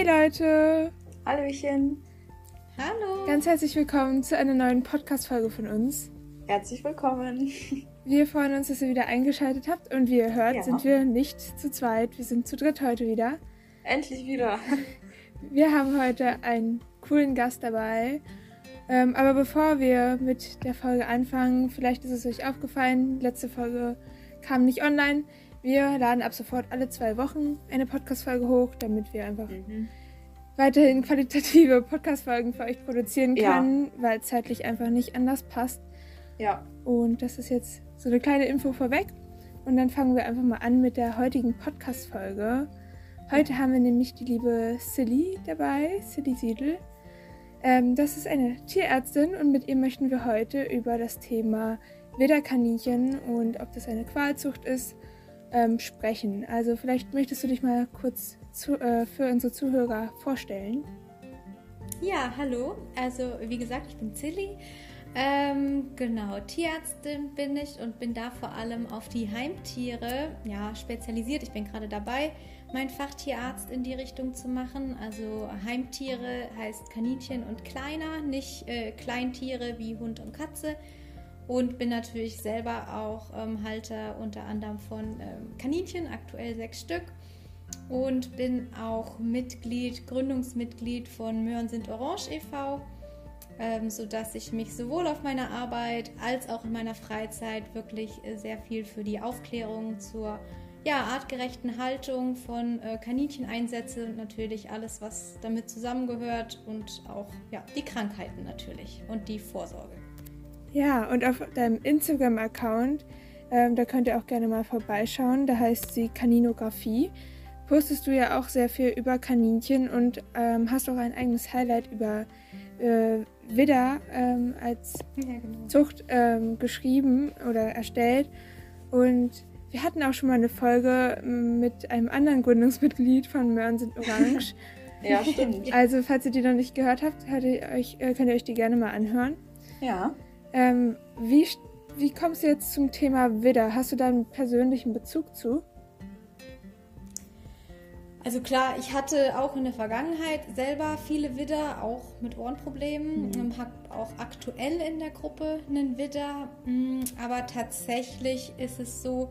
Hey Leute! Hallöchen! Hallo! Ganz herzlich willkommen zu einer neuen Podcast-Folge von uns. Herzlich willkommen! Wir freuen uns, dass ihr wieder eingeschaltet habt und wie ihr hört, ja. sind wir nicht zu zweit, wir sind zu dritt heute wieder. Endlich wieder! Wir haben heute einen coolen Gast dabei. Ähm, aber bevor wir mit der Folge anfangen, vielleicht ist es euch aufgefallen, letzte Folge kam nicht online. Wir laden ab sofort alle zwei Wochen eine Podcast-Folge hoch, damit wir einfach mhm. weiterhin qualitative Podcast-Folgen für euch produzieren können, ja. weil es zeitlich einfach nicht anders passt. Ja. Und das ist jetzt so eine kleine Info vorweg. Und dann fangen wir einfach mal an mit der heutigen Podcast-Folge. Heute haben wir nämlich die liebe Silly dabei, Silly Siedel. Ähm, das ist eine Tierärztin und mit ihr möchten wir heute über das Thema Widderkaninchen und ob das eine Qualzucht ist ähm, sprechen. Also vielleicht möchtest du dich mal kurz zu, äh, für unsere Zuhörer vorstellen. Ja, hallo. Also wie gesagt, ich bin Zilli. Ähm, genau, Tierärztin bin ich und bin da vor allem auf die Heimtiere ja, spezialisiert. Ich bin gerade dabei, meinen Fachtierarzt in die Richtung zu machen. Also Heimtiere heißt Kaninchen und kleiner, nicht äh, Kleintiere wie Hund und Katze und bin natürlich selber auch ähm, Halter unter anderem von ähm, Kaninchen, aktuell sechs Stück. Und bin auch Mitglied, Gründungsmitglied von Möhren sind Orange e.V., ähm, sodass ich mich sowohl auf meiner Arbeit als auch in meiner Freizeit wirklich äh, sehr viel für die Aufklärung zur ja, artgerechten Haltung von äh, Kaninchen einsetze und natürlich alles, was damit zusammengehört und auch ja, die Krankheiten natürlich und die Vorsorge. Ja, und auf deinem Instagram-Account, ähm, da könnt ihr auch gerne mal vorbeischauen. Da heißt sie Kaninografie. Postest du ja auch sehr viel über Kaninchen und ähm, hast auch ein eigenes Highlight über äh, Widder ähm, als ja, genau. Zucht ähm, geschrieben oder erstellt. Und wir hatten auch schon mal eine Folge mit einem anderen Gründungsmitglied von Möhren sind Orange. ja, stimmt. Also, falls ihr die noch nicht gehört habt, könnt ihr euch, äh, könnt ihr euch die gerne mal anhören. Ja. Ähm, wie, wie kommst du jetzt zum Thema Widder? Hast du da einen persönlichen Bezug zu? Also klar, ich hatte auch in der Vergangenheit selber viele Widder, auch mit Ohrenproblemen. Mhm. Ähm, habe auch aktuell in der Gruppe einen Widder. Mm, aber tatsächlich ist es so,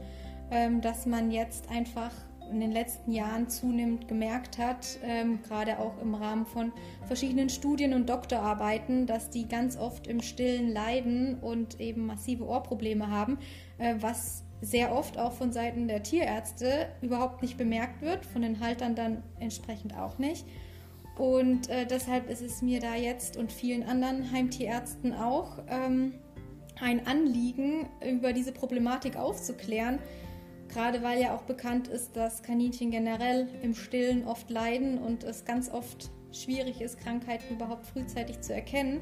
ähm, dass man jetzt einfach in den letzten Jahren zunehmend gemerkt hat, ähm, gerade auch im Rahmen von verschiedenen Studien und Doktorarbeiten, dass die ganz oft im Stillen leiden und eben massive Ohrprobleme haben, äh, was sehr oft auch von Seiten der Tierärzte überhaupt nicht bemerkt wird, von den Haltern dann entsprechend auch nicht. Und äh, deshalb ist es mir da jetzt und vielen anderen Heimtierärzten auch ähm, ein Anliegen, über diese Problematik aufzuklären, Gerade weil ja auch bekannt ist, dass Kaninchen generell im Stillen oft leiden und es ganz oft schwierig ist, Krankheiten überhaupt frühzeitig zu erkennen.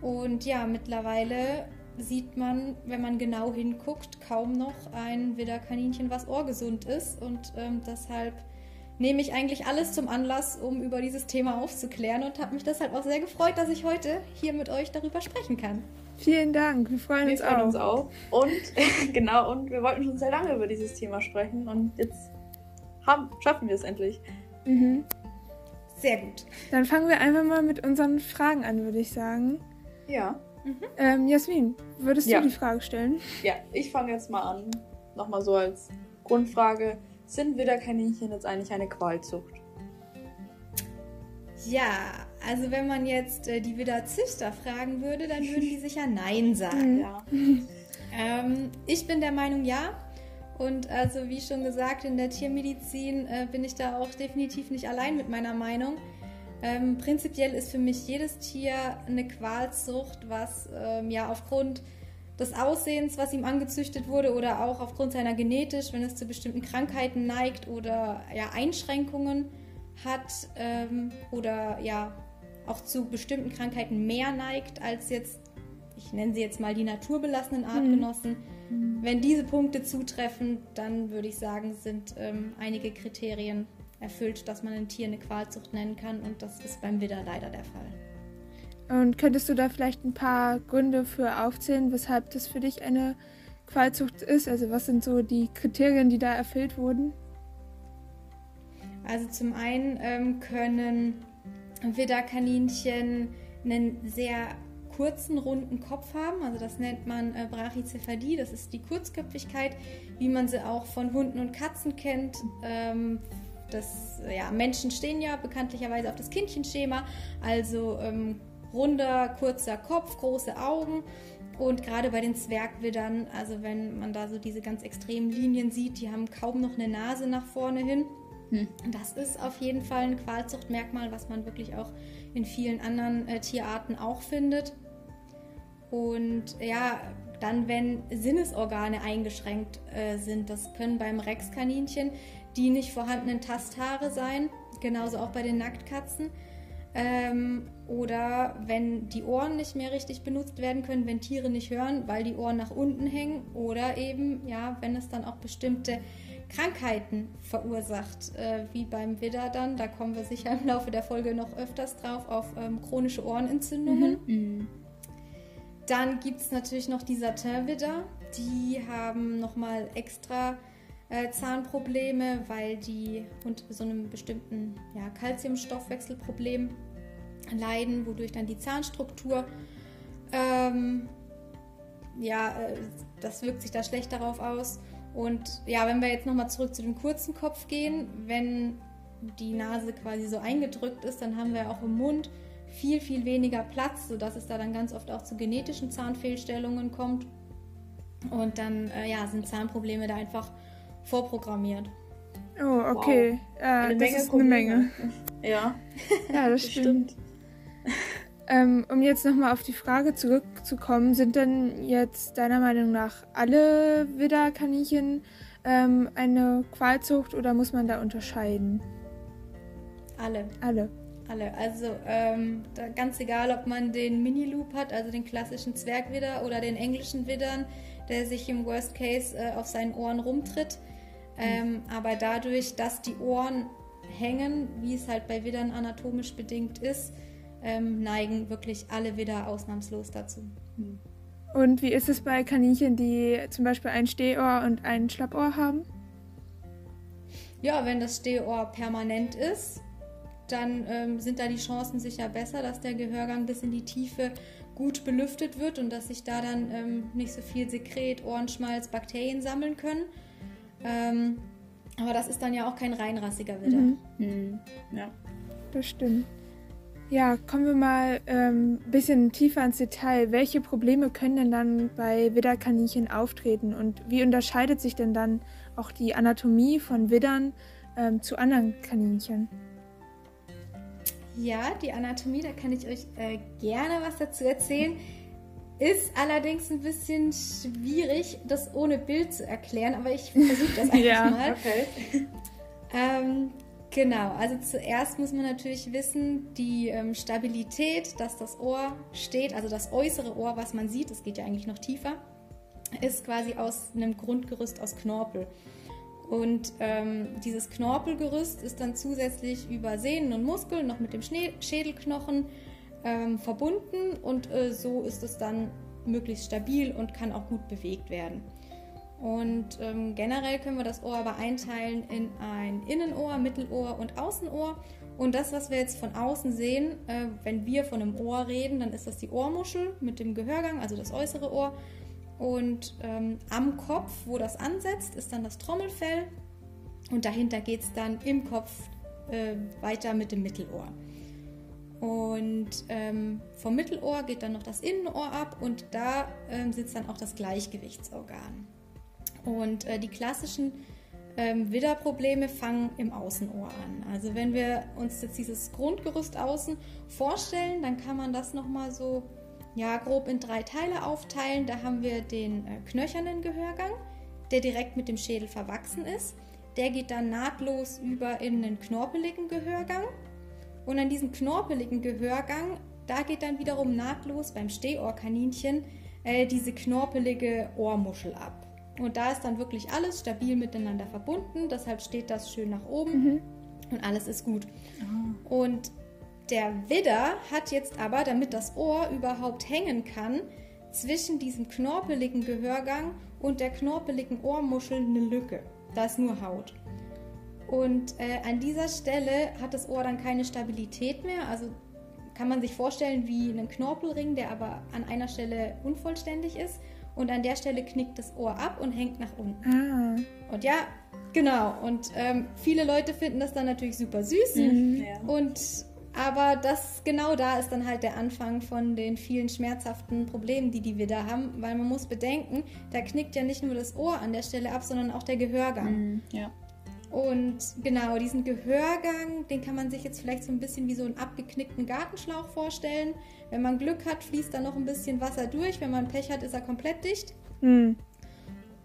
Und ja, mittlerweile sieht man, wenn man genau hinguckt, kaum noch ein Widderkaninchen, was ohrgesund ist. Und ähm, deshalb nehme ich eigentlich alles zum Anlass, um über dieses Thema aufzuklären und habe mich deshalb auch sehr gefreut, dass ich heute hier mit euch darüber sprechen kann. Vielen Dank, wir freuen, wir uns, freuen auch. uns auch. Und genau, und wir wollten schon sehr lange über dieses Thema sprechen und jetzt haben, schaffen wir es endlich. Mhm. Sehr gut. Dann fangen wir einfach mal mit unseren Fragen an, würde ich sagen. Ja. Mhm. Ähm, Jasmin, würdest ja. du die Frage stellen? Ja, ich fange jetzt mal an. Nochmal so als Grundfrage. Sind Widderkaninchen jetzt eigentlich eine Qualzucht? Ja, also wenn man jetzt äh, die Widderzüchter fragen würde, dann würden die sicher Nein sagen. Ja. Ähm, ich bin der Meinung ja. Und also wie schon gesagt, in der Tiermedizin äh, bin ich da auch definitiv nicht allein mit meiner Meinung. Ähm, prinzipiell ist für mich jedes Tier eine Qualzucht, was ähm, ja aufgrund des Aussehens, was ihm angezüchtet wurde, oder auch aufgrund seiner genetisch, wenn es zu bestimmten Krankheiten neigt oder ja, Einschränkungen hat ähm, oder ja auch zu bestimmten Krankheiten mehr neigt als jetzt, ich nenne sie jetzt mal die naturbelassenen mhm. Artgenossen. Mhm. Wenn diese Punkte zutreffen, dann würde ich sagen, sind ähm, einige Kriterien erfüllt, dass man ein Tier eine Qualzucht nennen kann und das ist beim Widder leider der Fall. Und könntest du da vielleicht ein paar Gründe für aufzählen, weshalb das für dich eine Qualzucht ist? Also was sind so die Kriterien, die da erfüllt wurden? Also zum einen ähm, können Widderkaninchen einen sehr kurzen, runden Kopf haben. Also das nennt man äh, Brachycephadie. Das ist die Kurzköpfigkeit, wie man sie auch von Hunden und Katzen kennt. Ähm, das, ja, Menschen stehen ja bekanntlicherweise auf das Kindchenschema. Also ähm, runder, kurzer Kopf, große Augen. Und gerade bei den Zwergwiddern, also wenn man da so diese ganz extremen Linien sieht, die haben kaum noch eine Nase nach vorne hin. Hm. Das ist auf jeden Fall ein Qualzuchtmerkmal, was man wirklich auch in vielen anderen äh, Tierarten auch findet. Und ja, dann, wenn Sinnesorgane eingeschränkt äh, sind, das können beim Rexkaninchen die nicht vorhandenen Tasthaare sein, genauso auch bei den Nacktkatzen. Ähm, oder wenn die Ohren nicht mehr richtig benutzt werden können, wenn Tiere nicht hören, weil die Ohren nach unten hängen. Oder eben, ja, wenn es dann auch bestimmte Krankheiten verursacht, äh, wie beim Widder dann. Da kommen wir sicher im Laufe der Folge noch öfters drauf, auf ähm, chronische Ohrenentzündungen. Mhm. mhm. Dann gibt es natürlich noch die Satin-Widder. Die haben nochmal extra äh, Zahnprobleme, weil die unter so einem bestimmten ja, Calciumstoffwechselproblem leiden, wodurch dann die Zahnstruktur ähm, ja, äh, das wirkt sich da schlecht darauf aus. Und ja, wenn wir jetzt nochmal zurück zu dem kurzen Kopf gehen, wenn die Nase quasi so eingedrückt ist, dann haben wir auch im Mund viel, viel weniger Platz, sodass es da dann ganz oft auch zu genetischen Zahnfehlstellungen kommt. Und dann äh, ja, sind Zahnprobleme da einfach vorprogrammiert. Oh, okay. Wow. Äh, das Menge ist eine Menge. Ja. ja, das stimmt. ähm, um jetzt nochmal auf die Frage zurückzukommen, sind denn jetzt deiner Meinung nach alle Widderkaninchen ähm, eine Qualzucht oder muss man da unterscheiden? Alle. Alle. Alle. Also ähm, ganz egal, ob man den Mini-Loop hat, also den klassischen Zwergwidder oder den englischen Widdern, der sich im Worst Case äh, auf seinen Ohren rumtritt. Ähm, aber dadurch, dass die Ohren hängen, wie es halt bei Widdern anatomisch bedingt ist, ähm, neigen wirklich alle Widder ausnahmslos dazu. Hm. Und wie ist es bei Kaninchen, die zum Beispiel ein Stehohr und ein Schlappohr haben? Ja, wenn das Stehohr permanent ist, dann ähm, sind da die Chancen sicher besser, dass der Gehörgang bis in die Tiefe gut belüftet wird und dass sich da dann ähm, nicht so viel Sekret, Ohrenschmalz, Bakterien sammeln können. Ähm, aber das ist dann ja auch kein reinrassiger Widder. Mhm. Mhm. Ja. Das stimmt. Ja, kommen wir mal ein ähm, bisschen tiefer ins Detail. Welche Probleme können denn dann bei Widderkaninchen auftreten und wie unterscheidet sich denn dann auch die Anatomie von Widdern ähm, zu anderen Kaninchen? Ja, die Anatomie, da kann ich euch äh, gerne was dazu erzählen. Ist allerdings ein bisschen schwierig, das ohne Bild zu erklären, aber ich versuche das einfach ja, mal. Okay. Ähm, genau, also zuerst muss man natürlich wissen, die ähm, Stabilität, dass das Ohr steht, also das äußere Ohr, was man sieht, das geht ja eigentlich noch tiefer, ist quasi aus einem Grundgerüst aus Knorpel. Und ähm, dieses Knorpelgerüst ist dann zusätzlich über Sehnen und Muskeln noch mit dem Schnee Schädelknochen ähm, verbunden und äh, so ist es dann möglichst stabil und kann auch gut bewegt werden. Und ähm, generell können wir das Ohr aber einteilen in ein Innenohr, Mittelohr und Außenohr. Und das, was wir jetzt von außen sehen, äh, wenn wir von einem Ohr reden, dann ist das die Ohrmuschel mit dem Gehörgang, also das äußere Ohr. Und ähm, am Kopf, wo das ansetzt, ist dann das Trommelfell. Und dahinter geht es dann im Kopf äh, weiter mit dem Mittelohr. Und ähm, vom Mittelohr geht dann noch das Innenohr ab und da ähm, sitzt dann auch das Gleichgewichtsorgan. Und äh, die klassischen ähm, Widderprobleme fangen im Außenohr an. Also wenn wir uns jetzt dieses Grundgerüst außen vorstellen, dann kann man das nochmal so ja, grob in drei Teile aufteilen. Da haben wir den äh, knöchernen Gehörgang, der direkt mit dem Schädel verwachsen ist. Der geht dann nahtlos über in den knorpeligen Gehörgang. Und an diesem knorpeligen Gehörgang, da geht dann wiederum nahtlos beim Stehohrkaninchen äh, diese knorpelige Ohrmuschel ab. Und da ist dann wirklich alles stabil miteinander verbunden, deshalb steht das schön nach oben mhm. und alles ist gut. Oh. Und der Widder hat jetzt aber, damit das Ohr überhaupt hängen kann, zwischen diesem knorpeligen Gehörgang und der knorpeligen Ohrmuschel eine Lücke. Da ist nur Haut. Und äh, an dieser Stelle hat das Ohr dann keine Stabilität mehr. Also kann man sich vorstellen wie einen Knorpelring, der aber an einer Stelle unvollständig ist. Und an der Stelle knickt das Ohr ab und hängt nach unten. Ah. Und ja, genau. Und ähm, viele Leute finden das dann natürlich super süß. Mhm. Ja. Und aber das genau da ist dann halt der Anfang von den vielen schmerzhaften Problemen, die die wir da haben, weil man muss bedenken, da knickt ja nicht nur das Ohr an der Stelle ab, sondern auch der Gehörgang. Mhm. Ja. Und genau, diesen Gehörgang, den kann man sich jetzt vielleicht so ein bisschen wie so einen abgeknickten Gartenschlauch vorstellen. Wenn man Glück hat, fließt da noch ein bisschen Wasser durch. Wenn man Pech hat, ist er komplett dicht. Hm.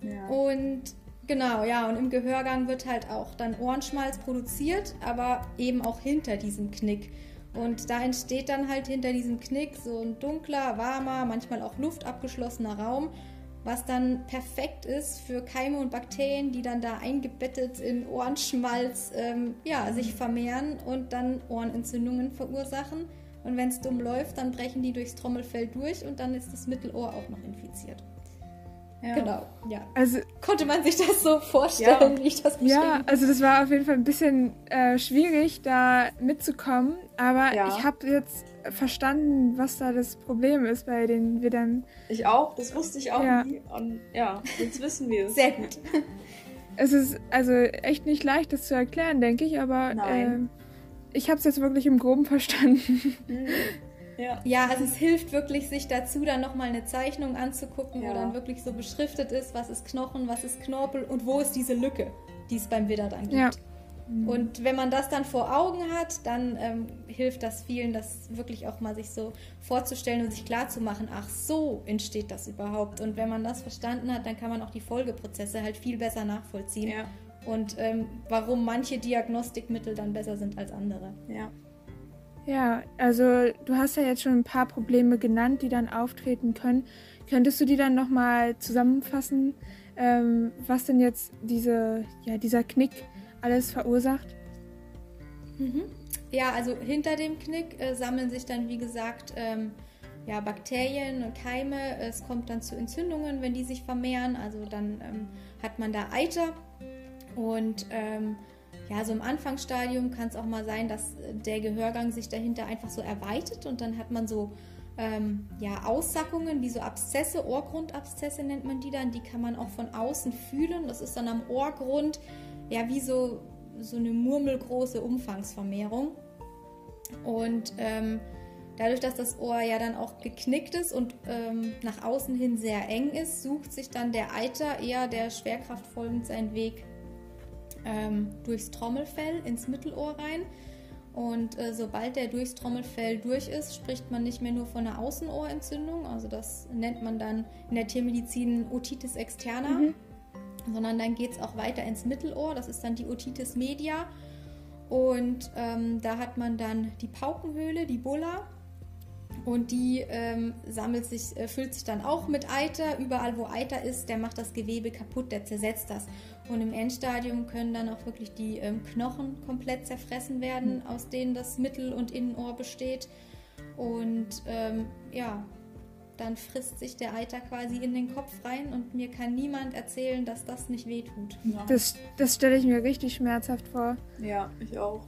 Ja. Und genau, ja, und im Gehörgang wird halt auch dann Ohrenschmalz produziert, aber eben auch hinter diesem Knick. Und da entsteht dann halt hinter diesem Knick so ein dunkler, warmer, manchmal auch luftabgeschlossener Raum, was dann perfekt ist für Keime und Bakterien, die dann da eingebettet in Ohrenschmalz ähm, ja, sich vermehren und dann Ohrenentzündungen verursachen. Und wenn es dumm läuft, dann brechen die durchs Trommelfell durch und dann ist das Mittelohr auch noch infiziert. ja. Genau, ja. Also Konnte man sich das so vorstellen, Ja. wie ich das beschrieben Ja, also das war auf jeden Fall ein bisschen äh, schwierig, da mitzukommen. Aber Ja. ich habe jetzt verstanden, was da das Problem ist bei den Widdern. Ich auch, das wusste ich auch Ja. nie. Und ja, jetzt wissen wir es. Sehr gut. Es ist also echt nicht leicht, das zu erklären, denke ich, aber Nein. äh, ich habe es jetzt wirklich im Groben verstanden. Mhm. Ja. Ja, also es hilft wirklich, sich dazu dann nochmal eine Zeichnung anzugucken, Ja. wo dann wirklich so beschriftet ist, was ist Knochen, was ist Knorpel und wo ist diese Lücke, die es beim Widder dann gibt. Ja. Und wenn man das dann vor Augen hat, dann ähm, hilft das vielen, das wirklich auch mal sich so vorzustellen und sich klar zu machen, ach so entsteht das überhaupt. Und wenn man das verstanden hat, dann kann man auch die Folgeprozesse halt viel besser nachvollziehen. Und ähm, warum manche Diagnostikmittel dann besser sind als andere. Ja. Ja, also du hast ja jetzt schon ein paar Probleme genannt, die dann auftreten können. Könntest du die dann nochmal zusammenfassen, ähm, was denn jetzt diese, ja, dieser Knick alles verursacht? Mhm. Ja, also hinter dem Knick äh, sammeln sich dann, wie gesagt, ähm, ja, Bakterien und Keime. Es kommt dann zu Entzündungen, wenn die sich vermehren. Also dann ähm, hat man da Eiter. Und ähm, ja, so im Anfangsstadium kann es auch mal sein, dass der Gehörgang sich dahinter einfach so erweitert und dann hat man so ähm, ja, Aussackungen, wie so Abszesse, Ohrgrundabszesse nennt man die dann. Die kann man auch von außen fühlen. Das ist dann am Ohrgrund ja wie so, so eine murmelgroße Umfangsvermehrung. Und ähm, dadurch, dass das Ohr ja dann auch geknickt ist und ähm, nach außen hin sehr eng ist, sucht sich dann der Eiter eher der Schwerkraft folgend seinen Weg ähm, durchs Trommelfell ins Mittelohr rein. Und äh, sobald der durchs Trommelfell durch ist, spricht man nicht mehr nur von einer Außenohrentzündung, also das nennt man dann in der Tiermedizin Otitis externa, Mhm. sondern dann geht es auch weiter ins Mittelohr, das ist dann die Otitis media. Und ähm, da hat man dann die Paukenhöhle, die Bulla. Und die ähm, sammelt sich, äh, füllt sich dann auch mit Eiter. Überall, wo Eiter ist, der macht das Gewebe kaputt, der zersetzt das. Und im Endstadium können dann auch wirklich die ähm, Knochen komplett zerfressen werden, aus denen das Mittel- und Innenohr besteht. Und ähm, ja, dann frisst sich der Eiter quasi in den Kopf rein und mir kann niemand erzählen, dass das nicht wehtut. Ja. Das, das stelle ich mir richtig schmerzhaft vor. ja, ich auch.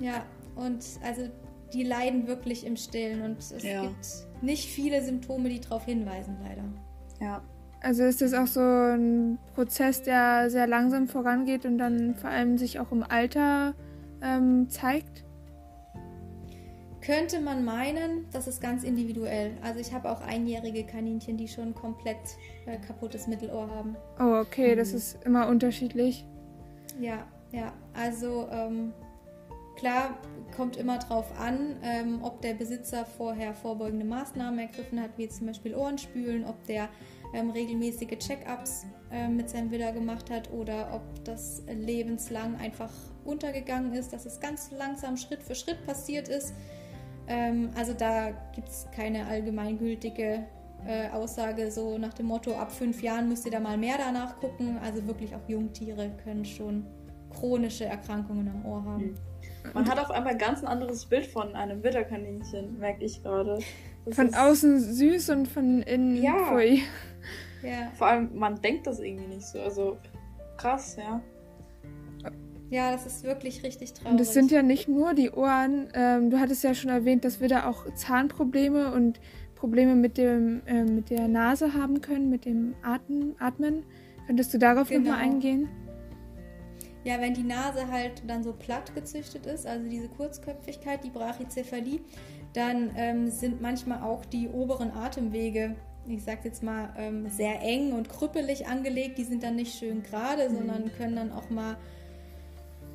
Ja, und also die leiden wirklich im Stillen und es Ja. gibt nicht viele Symptome, die darauf hinweisen, leider. Ja. Also ist das auch so ein Prozess, der sehr langsam vorangeht und dann vor allem sich auch im Alter ähm, zeigt? Könnte man meinen, das ist ganz individuell. Also ich habe auch einjährige Kaninchen, die schon komplett äh, kaputtes Mittelohr haben. Oh, okay, das Mhm. ist immer unterschiedlich. Ja, ja. Also ähm, klar kommt immer drauf an, ähm, ob der Besitzer vorher vorbeugende Maßnahmen ergriffen hat, wie zum Beispiel Ohrenspülen, ob der ähm, regelmäßige Check-ups ähm, mit seinem Widder gemacht hat oder ob das lebenslang einfach untergegangen ist, dass es ganz langsam Schritt für Schritt passiert ist. Ähm, also da gibt es keine allgemeingültige äh, Aussage so nach dem Motto, ab fünf Jahren müsst ihr da mal mehr danach gucken. Also wirklich auch Jungtiere können schon chronische Erkrankungen am Ohr haben. Man hat auf einmal ganz ein anderes Bild von einem Witterkaninchen, merke ich gerade. Von außen süß und von innen Ja. pfui. Ja. Vor allem, man denkt das irgendwie nicht so. Also krass, ja. Ja, das ist wirklich richtig traurig. Und es sind ja nicht nur die Ohren. Ähm, du hattest ja schon erwähnt, dass wir da auch Zahnprobleme und Probleme mit, dem, äh, mit der Nase haben können, mit dem Atmen. Atmen. Könntest du darauf genau. nochmal eingehen? Ja, wenn die Nase halt dann so platt gezüchtet ist, also diese Kurzköpfigkeit, die Brachycephalie, dann ähm, sind manchmal auch die oberen Atemwege, ich sag jetzt mal, ähm, sehr eng und krüppelig angelegt. Die sind dann nicht schön gerade, mhm. sondern können dann auch mal,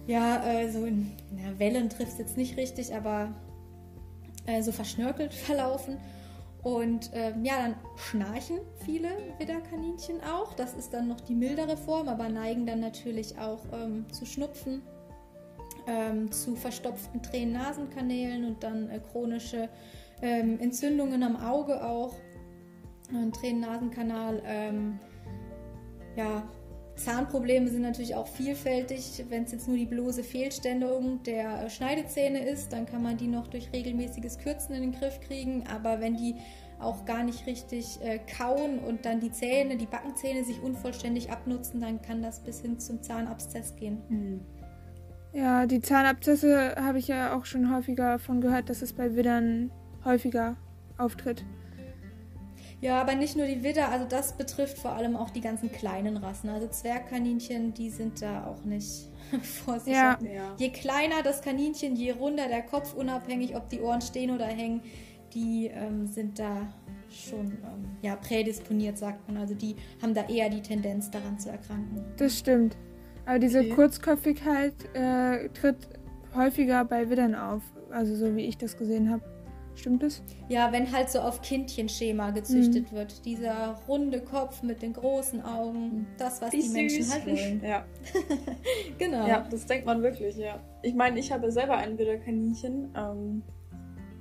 ja, äh, so in na, Wellen trifft es jetzt nicht richtig, aber äh, so verschnörkelt verlaufen. Und ähm, ja, dann schnarchen viele Widderkaninchen auch. Das ist dann noch die mildere Form, aber neigen dann natürlich auch ähm, zu Schnupfen, ähm, zu verstopften Tränen-Nasenkanälen und dann äh, chronische ähm, Entzündungen am Auge auch. Tränen-Nasenkanal, ähm, ja, Zahnprobleme sind natürlich auch vielfältig. Wenn es jetzt nur die bloße Fehlstellung der äh, Schneidezähne ist, dann kann man die noch durch regelmäßiges Kürzen in den Griff kriegen. Aber wenn die auch gar nicht richtig äh, kauen und dann die Zähne, die Backenzähne sich unvollständig abnutzen, dann kann das bis hin zum Zahnabszess gehen. Mhm. Ja, die Zahnabzesse habe ich ja auch schon häufiger von gehört, dass es bei Widdern häufiger auftritt. Ja, aber nicht nur die Widder, also das betrifft vor allem auch die ganzen kleinen Rassen. Also Zwergkaninchen, die sind da auch nicht vorsichtig. Ja. Ja. Je kleiner das Kaninchen, je runder der Kopf, unabhängig ob die Ohren stehen oder hängen, die ähm, sind da schon ähm, ja, prädisponiert, sagt man. Also die haben da eher die Tendenz daran zu erkranken. Das stimmt. Aber diese okay. Kurzköpfigkeit äh, tritt häufiger bei Widdern auf. Also so wie ich das gesehen habe. Stimmt das? Ja, wenn halt so auf Kindchenschema gezüchtet mhm. wird. Dieser runde Kopf mit den großen Augen, das, was Wie die Menschen halt wollen. Ja. genau. Ja, das denkt man wirklich, ja. Ich meine, ich habe selber ein Widderkaninchen. Ähm,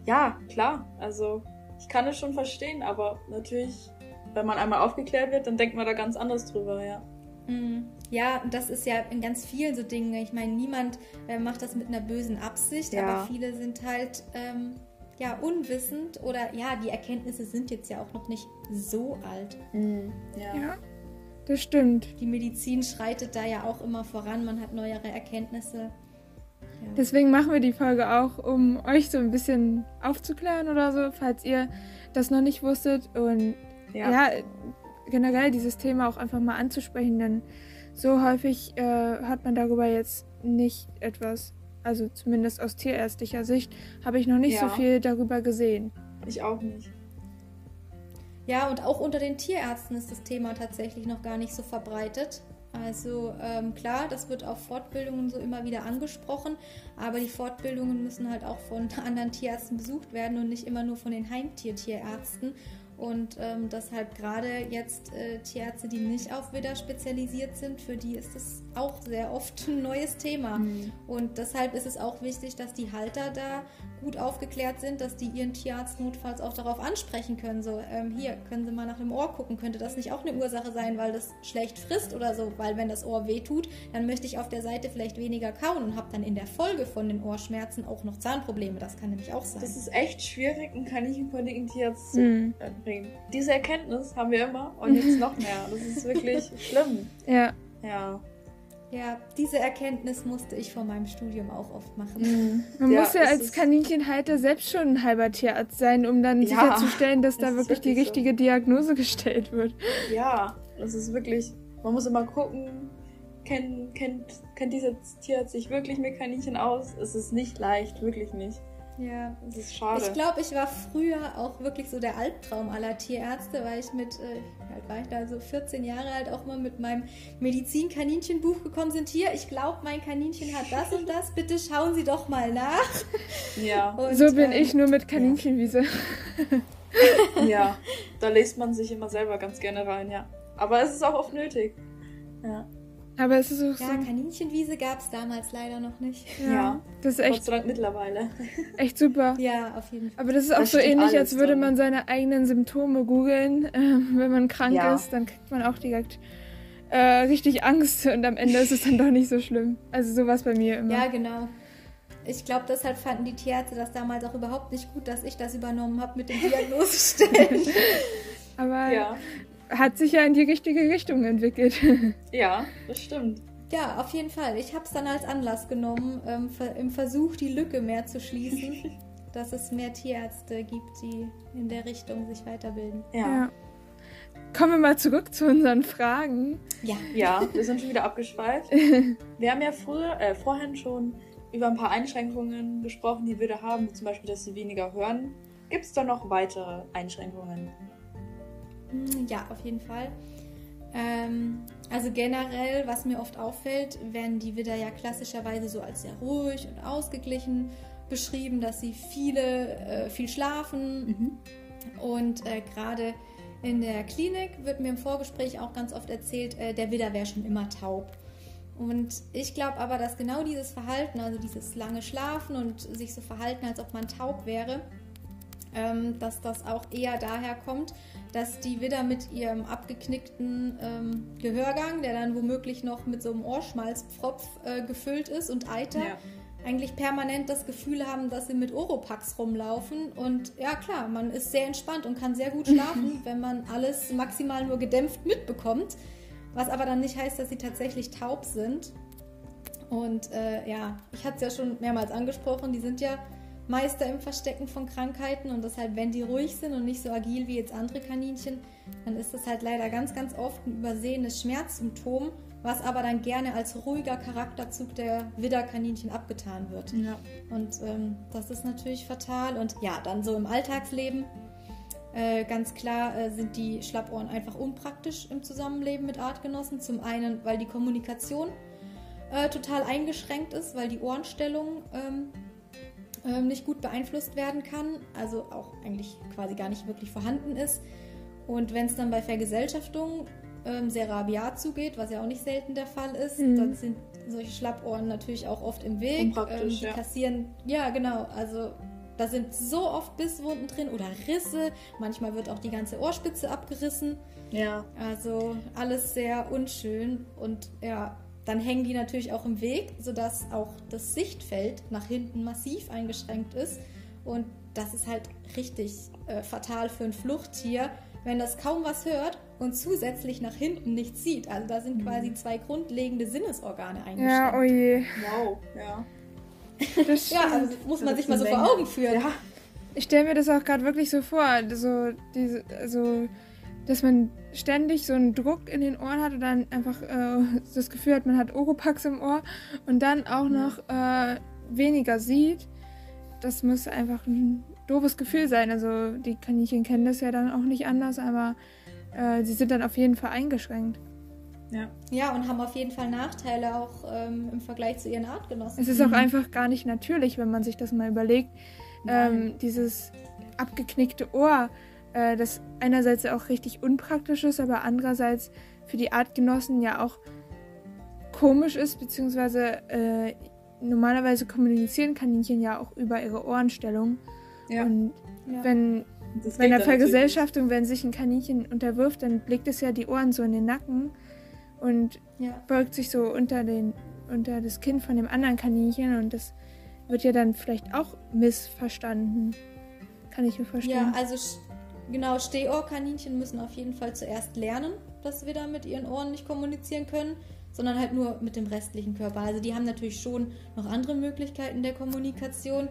ja, klar. Also, ich kann es schon verstehen, aber natürlich, wenn man einmal aufgeklärt wird, dann denkt man da ganz anders drüber, ja. Mhm. Ja, das ist ja in ganz vielen so Dingen. Ich meine, niemand äh, macht das mit einer bösen Absicht, ja. aber viele sind halt ähm, ja, unwissend oder ja, die Erkenntnisse sind jetzt ja auch noch nicht so alt. Mhm. Ja. ja. das stimmt. Die Medizin schreitet da ja auch immer voran, man hat neuere Erkenntnisse. Ja. Deswegen machen wir die Folge auch, um euch so ein bisschen aufzuklären oder so, falls ihr das noch nicht wusstet und ja, ja generell dieses Thema auch einfach mal anzusprechen, denn so häufig äh, hat man darüber jetzt nicht etwas also zumindest aus tierärztlicher Sicht, habe ich noch nicht ja. so viel darüber gesehen. Ich auch nicht. Ja, und auch unter den Tierärzten ist das Thema tatsächlich noch gar nicht so verbreitet. Also ähm, klar, das wird auf Fortbildungen so immer wieder angesprochen, aber die Fortbildungen müssen halt auch von anderen Tierärzten besucht werden und nicht immer nur von den Heimtiertierärzten. Und ähm, deshalb gerade jetzt äh, Tierärzte, die nicht auf Widder spezialisiert sind, für die ist es auch sehr oft ein neues Thema. Mhm. Und deshalb ist es auch wichtig, dass die Halter da gut aufgeklärt sind, dass die ihren Tierarzt notfalls auch darauf ansprechen können. So, ähm, hier, können Sie mal nach dem Ohr gucken, könnte das nicht auch eine Ursache sein, weil das schlecht frisst oder so? Weil wenn das Ohr wehtut, dann möchte ich auf der Seite vielleicht weniger kauen und habe dann in der Folge von den Ohrschmerzen auch noch Zahnprobleme. Das kann nämlich auch sein. Das ist echt schwierig, einen Kaninchenkundigen Tierarzt mhm. zu bringen. Diese Erkenntnis haben wir immer und jetzt noch mehr. Das ist wirklich schlimm. Ja. Ja. Ja, diese Erkenntnis musste ich vor meinem Studium auch oft machen. Mhm. Man ja, muss ja als Kaninchenhalter selbst schon ein halber Tierarzt sein, um dann ja, sicherzustellen, dass da wirklich, die richtige so. Diagnose gestellt wird. Ja, das ist wirklich, man muss immer gucken, kennt, kennt, kennt dieser Tierarzt sich wirklich mit Kaninchen aus? Es ist nicht leicht, wirklich nicht. Ja, das ist schade. Ich glaube, ich war früher auch wirklich so der Albtraum aller Tierärzte, weil ich mit, äh, halt war ich da so 14 Jahre alt, auch mal mit meinem Medizin-Kaninchenbuch gekommen sind. Hier, ich glaube, mein Kaninchen hat das und das, bitte schauen Sie doch mal nach. Ja. Und, so bin ähm, ich nur mit Kaninchenwiese. Ja. ja, da lässt man sich immer selber ganz gerne rein, ja. Aber es ist auch oft nötig. Ja. Aber es ist auch ja, so. Kaninchenwiese gab es damals leider noch nicht. Ja. ja. Das ist echt. Gott sei Dank mittlerweile. Echt super. Ja, auf jeden Fall. Aber das ist auch das so ähnlich, als würde man seine eigenen Symptome googeln. Äh, wenn man krank ja. ist, dann kriegt man auch direkt äh, richtig Angst und am Ende ist es dann doch nicht so schlimm. Also sowas bei mir immer. Ja, genau. Ich glaube, deshalb fanden die Tierärzte das damals auch überhaupt nicht gut, dass ich das übernommen habe mit dem Diagnosestellen. Aber ja hat sich ja in die richtige Richtung entwickelt. Ja, das stimmt. ja, auf jeden Fall. Ich habe es dann als Anlass genommen, ähm, im Versuch, die Lücke mehr zu schließen, dass es mehr Tierärzte gibt, die in der Richtung sich weiterbilden. Ja. ja. Kommen wir mal zurück zu unseren Fragen. Ja. Ja, wir sind schon wieder abgeschweift. wir haben ja früher, äh, vorhin schon über ein paar Einschränkungen gesprochen, die wir da haben, wie zum Beispiel, dass sie weniger hören. Gibt es da noch weitere Einschränkungen? Ja, auf jeden Fall. Ähm, also generell, was mir oft auffällt, werden die Widder ja klassischerweise so als sehr ruhig und ausgeglichen beschrieben, dass sie viele, äh, viel schlafen. Mhm. Und äh, gerade in der Klinik wird mir im Vorgespräch auch ganz oft erzählt, äh, der Widder wäre schon immer taub. Und ich glaube aber, dass genau dieses Verhalten, also dieses lange Schlafen und sich so verhalten, als ob man taub wäre, ähm, dass das auch eher daher kommt, dass die Widder mit ihrem abgeknickten ähm, Gehörgang, der dann womöglich noch mit so einem Ohrschmalzpfropf äh, gefüllt ist und Eiter, ja. eigentlich permanent das Gefühl haben, dass sie mit Oropax rumlaufen. Und ja klar, man ist sehr entspannt und kann sehr gut schlafen, wenn man alles maximal nur gedämpft mitbekommt. Was aber dann nicht heißt, dass sie tatsächlich taub sind. Und äh, ja, ich hatte es ja schon mehrmals angesprochen, die sind ja Meister im Verstecken von Krankheiten und deshalb, wenn die ruhig sind und nicht so agil wie jetzt andere Kaninchen, dann ist das halt leider ganz, ganz oft ein übersehenes Schmerzsymptom, was aber dann gerne als ruhiger Charakterzug der Widderkaninchen abgetan wird. Ja. Und ähm, das ist natürlich fatal. Und ja, dann so im Alltagsleben, äh, ganz klar äh, sind die Schlappohren einfach unpraktisch im Zusammenleben mit Artgenossen. Zum einen, weil die Kommunikation äh, total eingeschränkt ist, weil die Ohrenstellung ähm, nicht gut beeinflusst werden kann, also auch eigentlich quasi gar nicht wirklich vorhanden ist. Und wenn es dann bei Vergesellschaftung ähm, sehr rabiat zugeht, was ja auch nicht selten der Fall ist, mhm. dann sind solche Schlappohren natürlich auch oft im Weg. Ähm, die ja. kassieren, ja genau, also da sind so oft Bisswunden drin oder Risse. Manchmal wird auch die ganze Ohrspitze abgerissen. Ja. Also alles sehr unschön und ja, dann hängen die natürlich auch im Weg, sodass auch das Sichtfeld nach hinten massiv eingeschränkt ist. Und das ist halt richtig äh, fatal für ein Fluchttier, wenn das kaum was hört und zusätzlich nach hinten nichts sieht. Also da sind mhm. quasi zwei grundlegende Sinnesorgane eingeschränkt. Ja, oh je. Wow, ja. ja, also muss man sich mal so vor Augen führen. Ja. Ich stelle mir das auch gerade wirklich so vor, so diese, also dass man ständig so einen Druck in den Ohren hat und dann einfach äh, das Gefühl hat, man hat Oropax im Ohr und dann auch noch äh, weniger sieht. Das muss einfach ein doofes Gefühl sein. Also die Kaninchen kennen das ja dann auch nicht anders, aber äh, sie sind dann auf jeden Fall eingeschränkt. Ja. ja, und haben auf jeden Fall Nachteile auch ähm, im Vergleich zu ihren Artgenossen. Es ist auch einfach gar nicht natürlich, wenn man sich das mal überlegt. Ähm, dieses abgeknickte Ohr äh, das einerseits auch richtig unpraktisch ist, aber andererseits für die Artgenossen ja auch komisch ist, beziehungsweise äh, normalerweise kommunizieren Kaninchen ja auch über ihre Ohrenstellung. Ja. Und ja. wenn das bei einer Vergesellschaftung, wenn sich ein Kaninchen unterwirft, dann blickt es ja die Ohren so in den Nacken und ja. beugt sich so unter, den, unter das Kinn von dem anderen Kaninchen und das wird ja dann vielleicht auch missverstanden. Kann ich mir vorstellen. Ja, also Genau, Stehohrkaninchen müssen auf jeden Fall zuerst lernen, dass wir da mit ihren Ohren nicht kommunizieren können, sondern halt nur mit dem restlichen Körper. Also die haben natürlich schon noch andere Möglichkeiten der Kommunikation.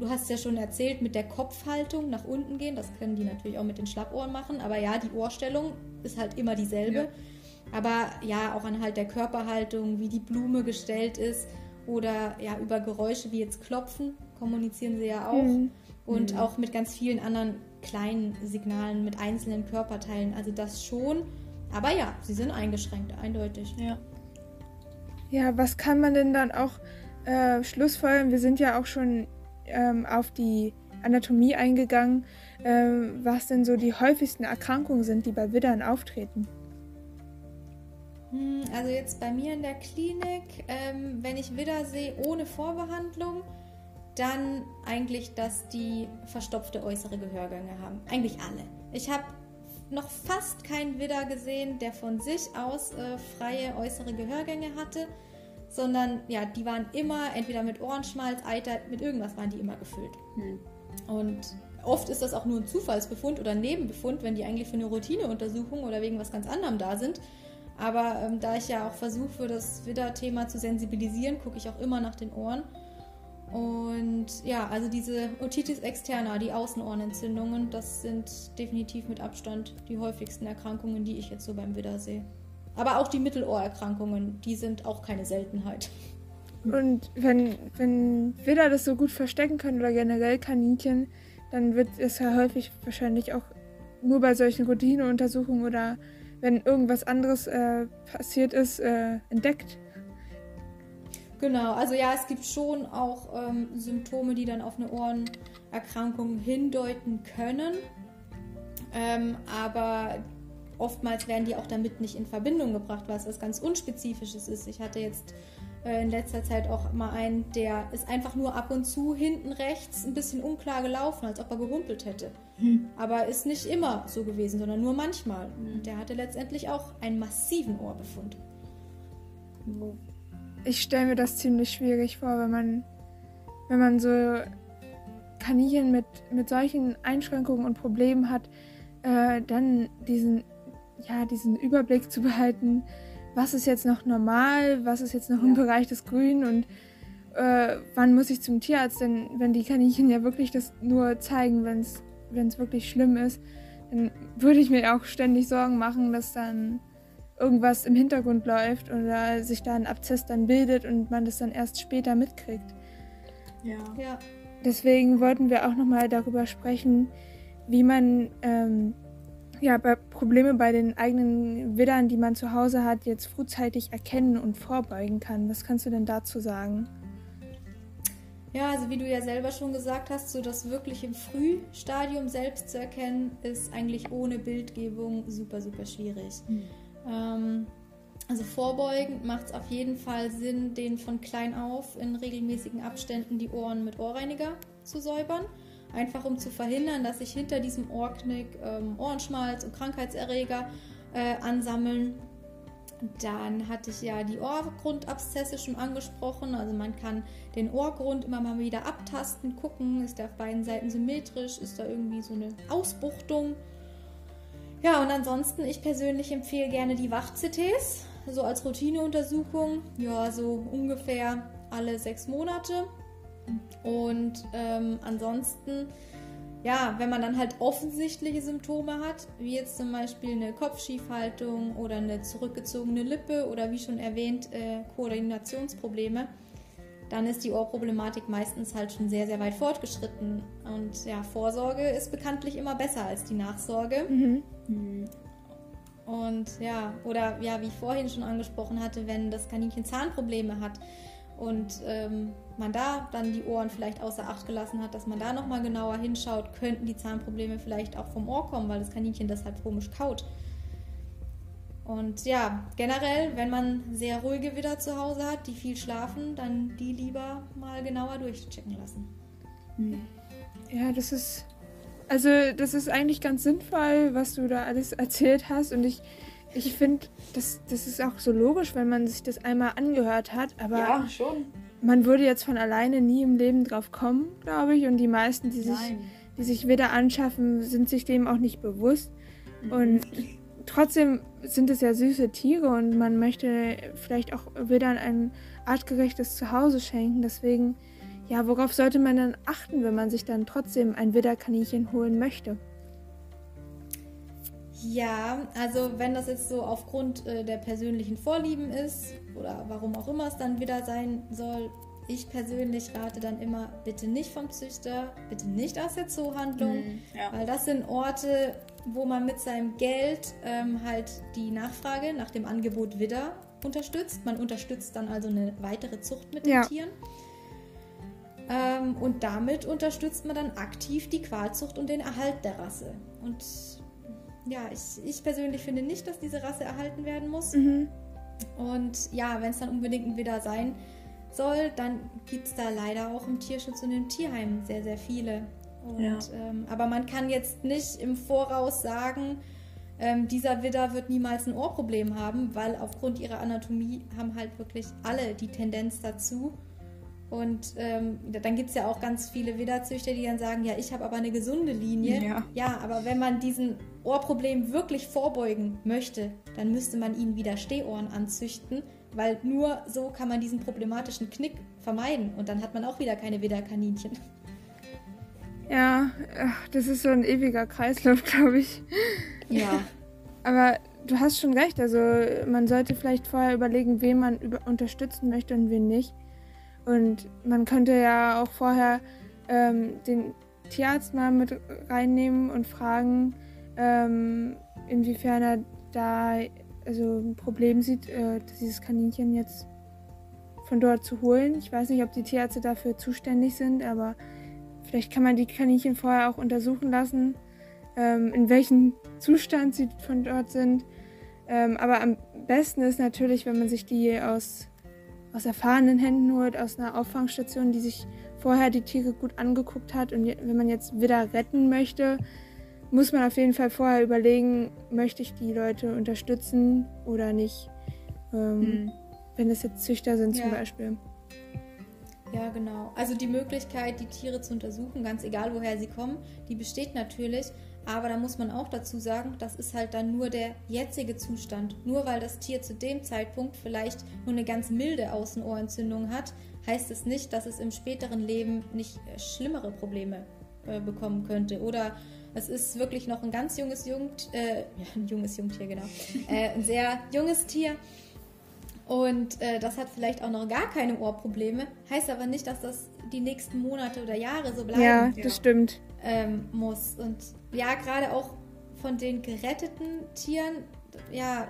Du hast ja schon erzählt, mit der Kopfhaltung nach unten gehen, das können die natürlich auch mit den Schlappohren machen, aber ja, die Ohrstellung ist halt immer dieselbe. Ja. Aber ja, auch anhalt der Körperhaltung, wie die Blume gestellt ist oder ja, über Geräusche wie jetzt Klopfen kommunizieren sie ja auch. Mhm. Und mhm. auch mit ganz vielen anderen kleinen Signalen mit einzelnen Körperteilen. Also das schon. Aber ja, sie sind eingeschränkt, eindeutig. Ja. Ja, was kann man denn dann auch äh, schlussfolgern? Wir sind ja auch schon ähm, auf die Anatomie eingegangen, ähm, was denn so die häufigsten Erkrankungen sind, die bei Widdern auftreten. Hm, also jetzt bei mir in der Klinik, ähm, wenn ich Widder sehe ohne Vorbehandlung, dann eigentlich, dass die verstopfte äußere Gehörgänge haben. Eigentlich alle. Ich habe noch fast keinen Widder gesehen, der von sich aus äh, freie äußere Gehörgänge hatte, sondern ja, die waren immer entweder mit Ohrenschmalz, Eiter, mit irgendwas waren die immer gefüllt. Hm. Und oft ist das auch nur ein Zufallsbefund oder ein Nebenbefund, wenn die eigentlich für eine Routineuntersuchung oder wegen was ganz anderem da sind. Aber ähm, da ich ja auch versuche, für das Widder-Thema zu sensibilisieren, gucke ich auch immer nach den Ohren. Und ja, also diese Otitis externa, die Außenohrenentzündungen, das sind definitiv mit Abstand die häufigsten Erkrankungen, die ich jetzt so beim Widder sehe. Aber auch die Mittelohrerkrankungen, die sind auch keine Seltenheit. Und wenn, wenn Widder das so gut verstecken können oder generell Kaninchen, dann wird es ja häufig wahrscheinlich auch nur bei solchen Routineuntersuchungen oder wenn irgendwas anderes äh, passiert ist, äh, entdeckt. Genau, also ja, es gibt schon auch ähm, Symptome, die dann auf eine Ohrenerkrankung hindeuten können. Ähm, aber oftmals werden die auch damit nicht in Verbindung gebracht, was was ganz Unspezifisches ist. Ich hatte jetzt äh, in letzter Zeit auch mal einen, der ist einfach nur ab und zu hinten rechts ein bisschen unklar gelaufen, als ob er gerumpelt hätte. Hm. Aber ist nicht immer so gewesen, sondern nur manchmal. Hm. Der hatte letztendlich auch einen massiven Ohrbefund. Ich stelle mir das ziemlich schwierig vor, wenn man, wenn man so Kaninchen mit, mit solchen Einschränkungen und Problemen hat, äh, dann diesen, ja, diesen Überblick zu behalten, was ist jetzt noch normal, was ist jetzt noch ja. im Bereich des Grünen und äh, wann muss ich zum Tierarzt, denn wenn die Kaninchen ja wirklich das nur zeigen, wenn es wirklich schlimm ist, dann würde ich mir auch ständig Sorgen machen, dass dann irgendwas im Hintergrund läuft oder sich da ein Abzess dann bildet und man das dann erst später mitkriegt. Ja. ja. Deswegen wollten wir auch nochmal darüber sprechen, wie man ähm, ja, bei Probleme bei den eigenen Widdern, die man zu Hause hat, jetzt frühzeitig erkennen und vorbeugen kann. Was kannst du denn dazu sagen? Ja, also wie du ja selber schon gesagt hast, so das wirklich im Frühstadium selbst zu erkennen, ist eigentlich ohne Bildgebung super, super schwierig. Mhm. Ähm, also vorbeugend macht es auf jeden Fall Sinn, den von klein auf in regelmäßigen Abständen die Ohren mit Ohrreiniger zu säubern einfach um zu verhindern, dass sich hinter diesem Ohrknick ähm, Ohrenschmalz und Krankheitserreger äh, ansammeln. Dann hatte ich ja die Ohrgrundabszesse schon angesprochen. Also man kann den Ohrgrund immer mal wieder abtasten, gucken, ist der auf beiden Seiten symmetrisch, ist da irgendwie so eine Ausbuchtung. Ja, und ansonsten, ich persönlich empfehle gerne die Wach-CTs, so als Routineuntersuchung. Ja, so ungefähr alle sechs Monate. Und ähm, ansonsten, ja, wenn man dann halt offensichtliche Symptome hat, wie jetzt zum Beispiel eine Kopfschiefhaltung oder eine zurückgezogene Lippe oder wie schon erwähnt, äh, Koordinationsprobleme, dann ist die Ohrproblematik meistens halt schon sehr, sehr weit fortgeschritten. Und ja, Vorsorge ist bekanntlich immer besser als die Nachsorge. Mhm. Mhm. Und ja, oder ja, wie ich vorhin schon angesprochen hatte, wenn das Kaninchen Zahnprobleme hat, und ähm, man da dann die Ohren vielleicht außer Acht gelassen hat, dass man da nochmal genauer hinschaut, könnten die Zahnprobleme vielleicht auch vom Ohr kommen, weil das Kaninchen deshalb komisch kaut. Und ja, generell, wenn man sehr ruhige Widder zu Hause hat, die viel schlafen, dann die lieber mal genauer durchchecken lassen. Hm. Ja, das ist. Also, das ist eigentlich ganz sinnvoll, was du da alles erzählt hast. Und ich ich finde, das, das ist auch so logisch, wenn man sich das einmal angehört hat, aber ja, schon. man würde jetzt von alleine nie im Leben drauf kommen, glaube ich. Und die meisten, die sich, die sich wieder anschaffen, sind sich dem auch nicht bewusst. Mhm. Und trotzdem sind es ja süße Tiere und man möchte vielleicht auch wieder ein artgerechtes Zuhause schenken. Deswegen, ja, worauf sollte man dann achten, wenn man sich dann trotzdem ein Widderkaninchen holen möchte? Ja, also wenn das jetzt so aufgrund äh, der persönlichen Vorlieben ist oder warum auch immer es dann wieder sein soll, ich persönlich rate dann immer, bitte nicht vom Züchter, bitte nicht aus der Zoohandlung, mhm, ja. weil das sind Orte, wo man mit seinem Geld ähm, halt die Nachfrage nach dem Angebot wieder unterstützt. Man unterstützt dann also eine weitere Zucht mit den ja. Tieren. Ähm, und damit unterstützt man dann aktiv die Qualzucht und den Erhalt der Rasse. Und ja, ich, ich persönlich finde nicht, dass diese Rasse erhalten werden muss. Mhm. Und ja, wenn es dann unbedingt ein Widder sein soll, dann gibt es da leider auch im Tierschutz und im Tierheim sehr, sehr viele. Und, ja. ähm, aber man kann jetzt nicht im Voraus sagen, ähm, dieser Widder wird niemals ein Ohrproblem haben, weil aufgrund ihrer Anatomie haben halt wirklich alle die Tendenz dazu. Und ähm, dann gibt es ja auch ganz viele Widderzüchter, die dann sagen, ja, ich habe aber eine gesunde Linie. Ja. ja, aber wenn man diesen Ohrproblem wirklich vorbeugen möchte, dann müsste man ihnen wieder Stehohren anzüchten, weil nur so kann man diesen problematischen Knick vermeiden und dann hat man auch wieder keine Widderkaninchen. Ja, das ist so ein ewiger Kreislauf, glaube ich. Ja. Aber du hast schon recht, also man sollte vielleicht vorher überlegen, wen man unterstützen möchte und wen nicht. Und man könnte ja auch vorher ähm, den Tierarzt mal mit reinnehmen und fragen, ähm, inwiefern er da also ein Problem sieht, äh, dieses Kaninchen jetzt von dort zu holen. Ich weiß nicht, ob die Tierärzte dafür zuständig sind, aber vielleicht kann man die Kaninchen vorher auch untersuchen lassen, ähm, in welchem Zustand sie von dort sind. Ähm, aber am besten ist natürlich, wenn man sich die aus aus erfahrenen Händen holt, aus einer Auffangstation, die sich vorher die Tiere gut angeguckt hat. Und wenn man jetzt wieder retten möchte, muss man auf jeden Fall vorher überlegen, möchte ich die Leute unterstützen oder nicht. Ähm, mhm. Wenn das jetzt Züchter sind ja. zum Beispiel. Ja, genau. Also die Möglichkeit, die Tiere zu untersuchen, ganz egal woher sie kommen, die besteht natürlich. Aber da muss man auch dazu sagen, das ist halt dann nur der jetzige Zustand. Nur weil das Tier zu dem Zeitpunkt vielleicht nur eine ganz milde Außenohrentzündung hat, heißt es nicht, dass es im späteren Leben nicht äh, schlimmere Probleme äh, bekommen könnte. Oder es ist wirklich noch ein ganz junges Jungtier, äh, ja, ein junges Jungtier, genau, äh, ein sehr junges Tier. Und äh, das hat vielleicht auch noch gar keine Ohrprobleme, heißt aber nicht, dass das die nächsten Monate oder Jahre so bleiben. Ja, das ja. stimmt. Ähm, muss. Und ja, gerade auch von den geretteten Tieren, ja,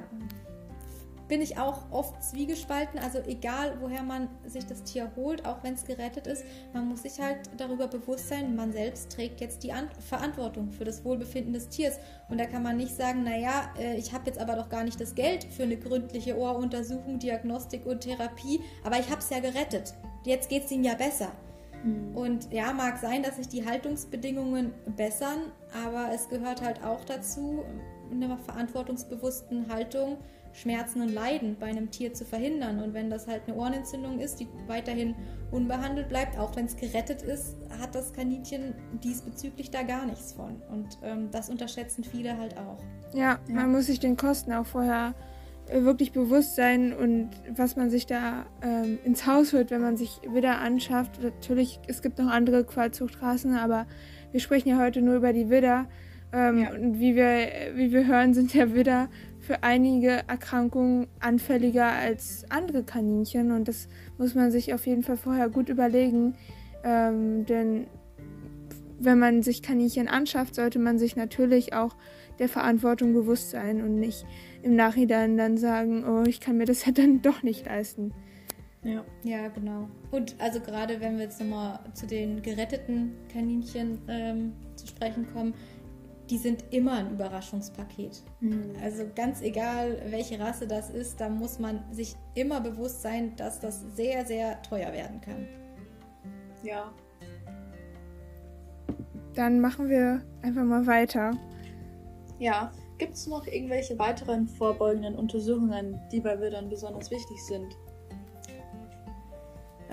bin ich auch oft zwiegespalten. Also egal, woher man sich das Tier holt, auch wenn es gerettet ist, man muss sich halt darüber bewusst sein, man selbst trägt jetzt die An Verantwortung für das Wohlbefinden des Tiers. Und da kann man nicht sagen, naja, äh, ich habe jetzt aber doch gar nicht das Geld für eine gründliche Ohruntersuchung, Diagnostik und Therapie, aber ich habe es ja gerettet. Jetzt geht es ihm ja besser. Mhm. Und ja, mag sein, dass sich die Haltungsbedingungen bessern, aber es gehört halt auch dazu, in einer verantwortungsbewussten Haltung Schmerzen und Leiden bei einem Tier zu verhindern. Und wenn das halt eine Ohrenentzündung ist, die weiterhin unbehandelt bleibt, auch wenn es gerettet ist, hat das Kaninchen diesbezüglich da gar nichts von. Und ähm, das unterschätzen viele halt auch. Ja, ja, man muss sich den Kosten auch vorher äh, wirklich bewusst sein und was man sich da ähm, ins Haus holt, wenn man sich Widder anschafft. Natürlich, es gibt noch andere Qualzuchtrassen, aber wir sprechen ja heute nur über die Widder. Ähm, ja. Und wie wir, wie wir hören, sind ja Widder für einige Erkrankungen anfälliger als andere Kaninchen. Und das muss man sich auf jeden Fall vorher gut überlegen. Ähm, denn wenn man sich Kaninchen anschafft, sollte man sich natürlich auch der Verantwortung bewusst sein und nicht im Nachhinein dann sagen, oh, ich kann mir das ja dann doch nicht leisten. Ja. Ja, genau. Und also gerade wenn wir jetzt nochmal zu den geretteten Kaninchen ähm, zu sprechen kommen, die sind immer ein Überraschungspaket. Mhm. Also ganz egal, welche Rasse das ist, da muss man sich immer bewusst sein, dass das sehr, sehr teuer werden kann. Ja. Dann machen wir einfach mal weiter. Ja. Gibt es noch irgendwelche weiteren vorbeugenden Untersuchungen, die bei Wildern besonders wichtig sind?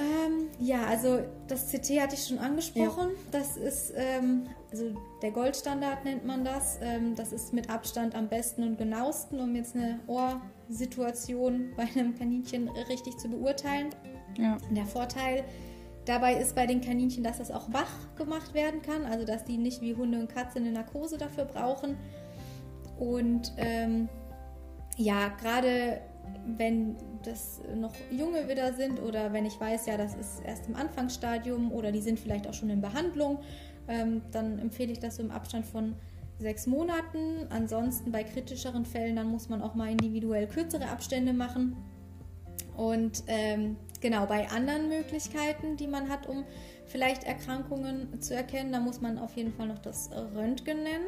Ähm, ja, also das CT hatte ich schon angesprochen. Ja. Das ist ähm, also der Goldstandard nennt man das. Ähm, das ist mit Abstand am besten und genauesten, um jetzt eine Ohrsituation bei einem Kaninchen richtig zu beurteilen. Ja. Der Vorteil dabei ist bei den Kaninchen, dass das auch wach gemacht werden kann, also dass die nicht wie Hunde und Katzen eine Narkose dafür brauchen. Und ähm, ja, gerade wenn das noch junge Widder sind oder wenn ich weiß, ja, das ist erst im Anfangsstadium oder die sind vielleicht auch schon in Behandlung, ähm, dann empfehle ich das so im Abstand von sechs Monaten. Ansonsten bei kritischeren Fällen, dann muss man auch mal individuell kürzere Abstände machen. Und ähm, genau, bei anderen Möglichkeiten, die man hat, um vielleicht Erkrankungen zu erkennen, da muss man auf jeden Fall noch das Röntgen nennen.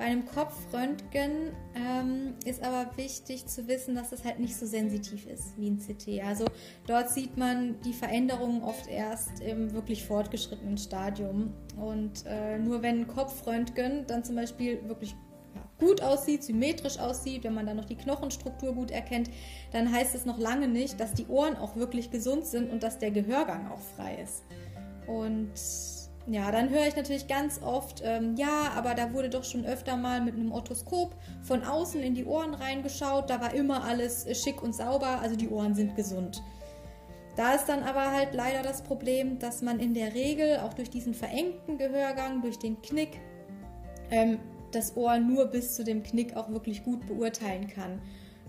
Bei einem Kopfröntgen ähm, ist aber wichtig zu wissen, dass das halt nicht so sensitiv ist wie ein CT. Also dort sieht man die Veränderungen oft erst im wirklich fortgeschrittenen Stadium. Und äh, nur wenn ein Kopfröntgen dann zum Beispiel wirklich gut aussieht, symmetrisch aussieht, wenn man dann noch die Knochenstruktur gut erkennt, dann heißt es noch lange nicht, dass die Ohren auch wirklich gesund sind und dass der Gehörgang auch frei ist. Und ja, dann höre ich natürlich ganz oft, ähm, ja, aber da wurde doch schon öfter mal mit einem Otoskop von außen in die Ohren reingeschaut, da war immer alles schick und sauber, also die Ohren sind gesund. Da ist dann aber halt leider das Problem, dass man in der Regel auch durch diesen verengten Gehörgang, durch den Knick, ähm, das Ohr nur bis zu dem Knick auch wirklich gut beurteilen kann.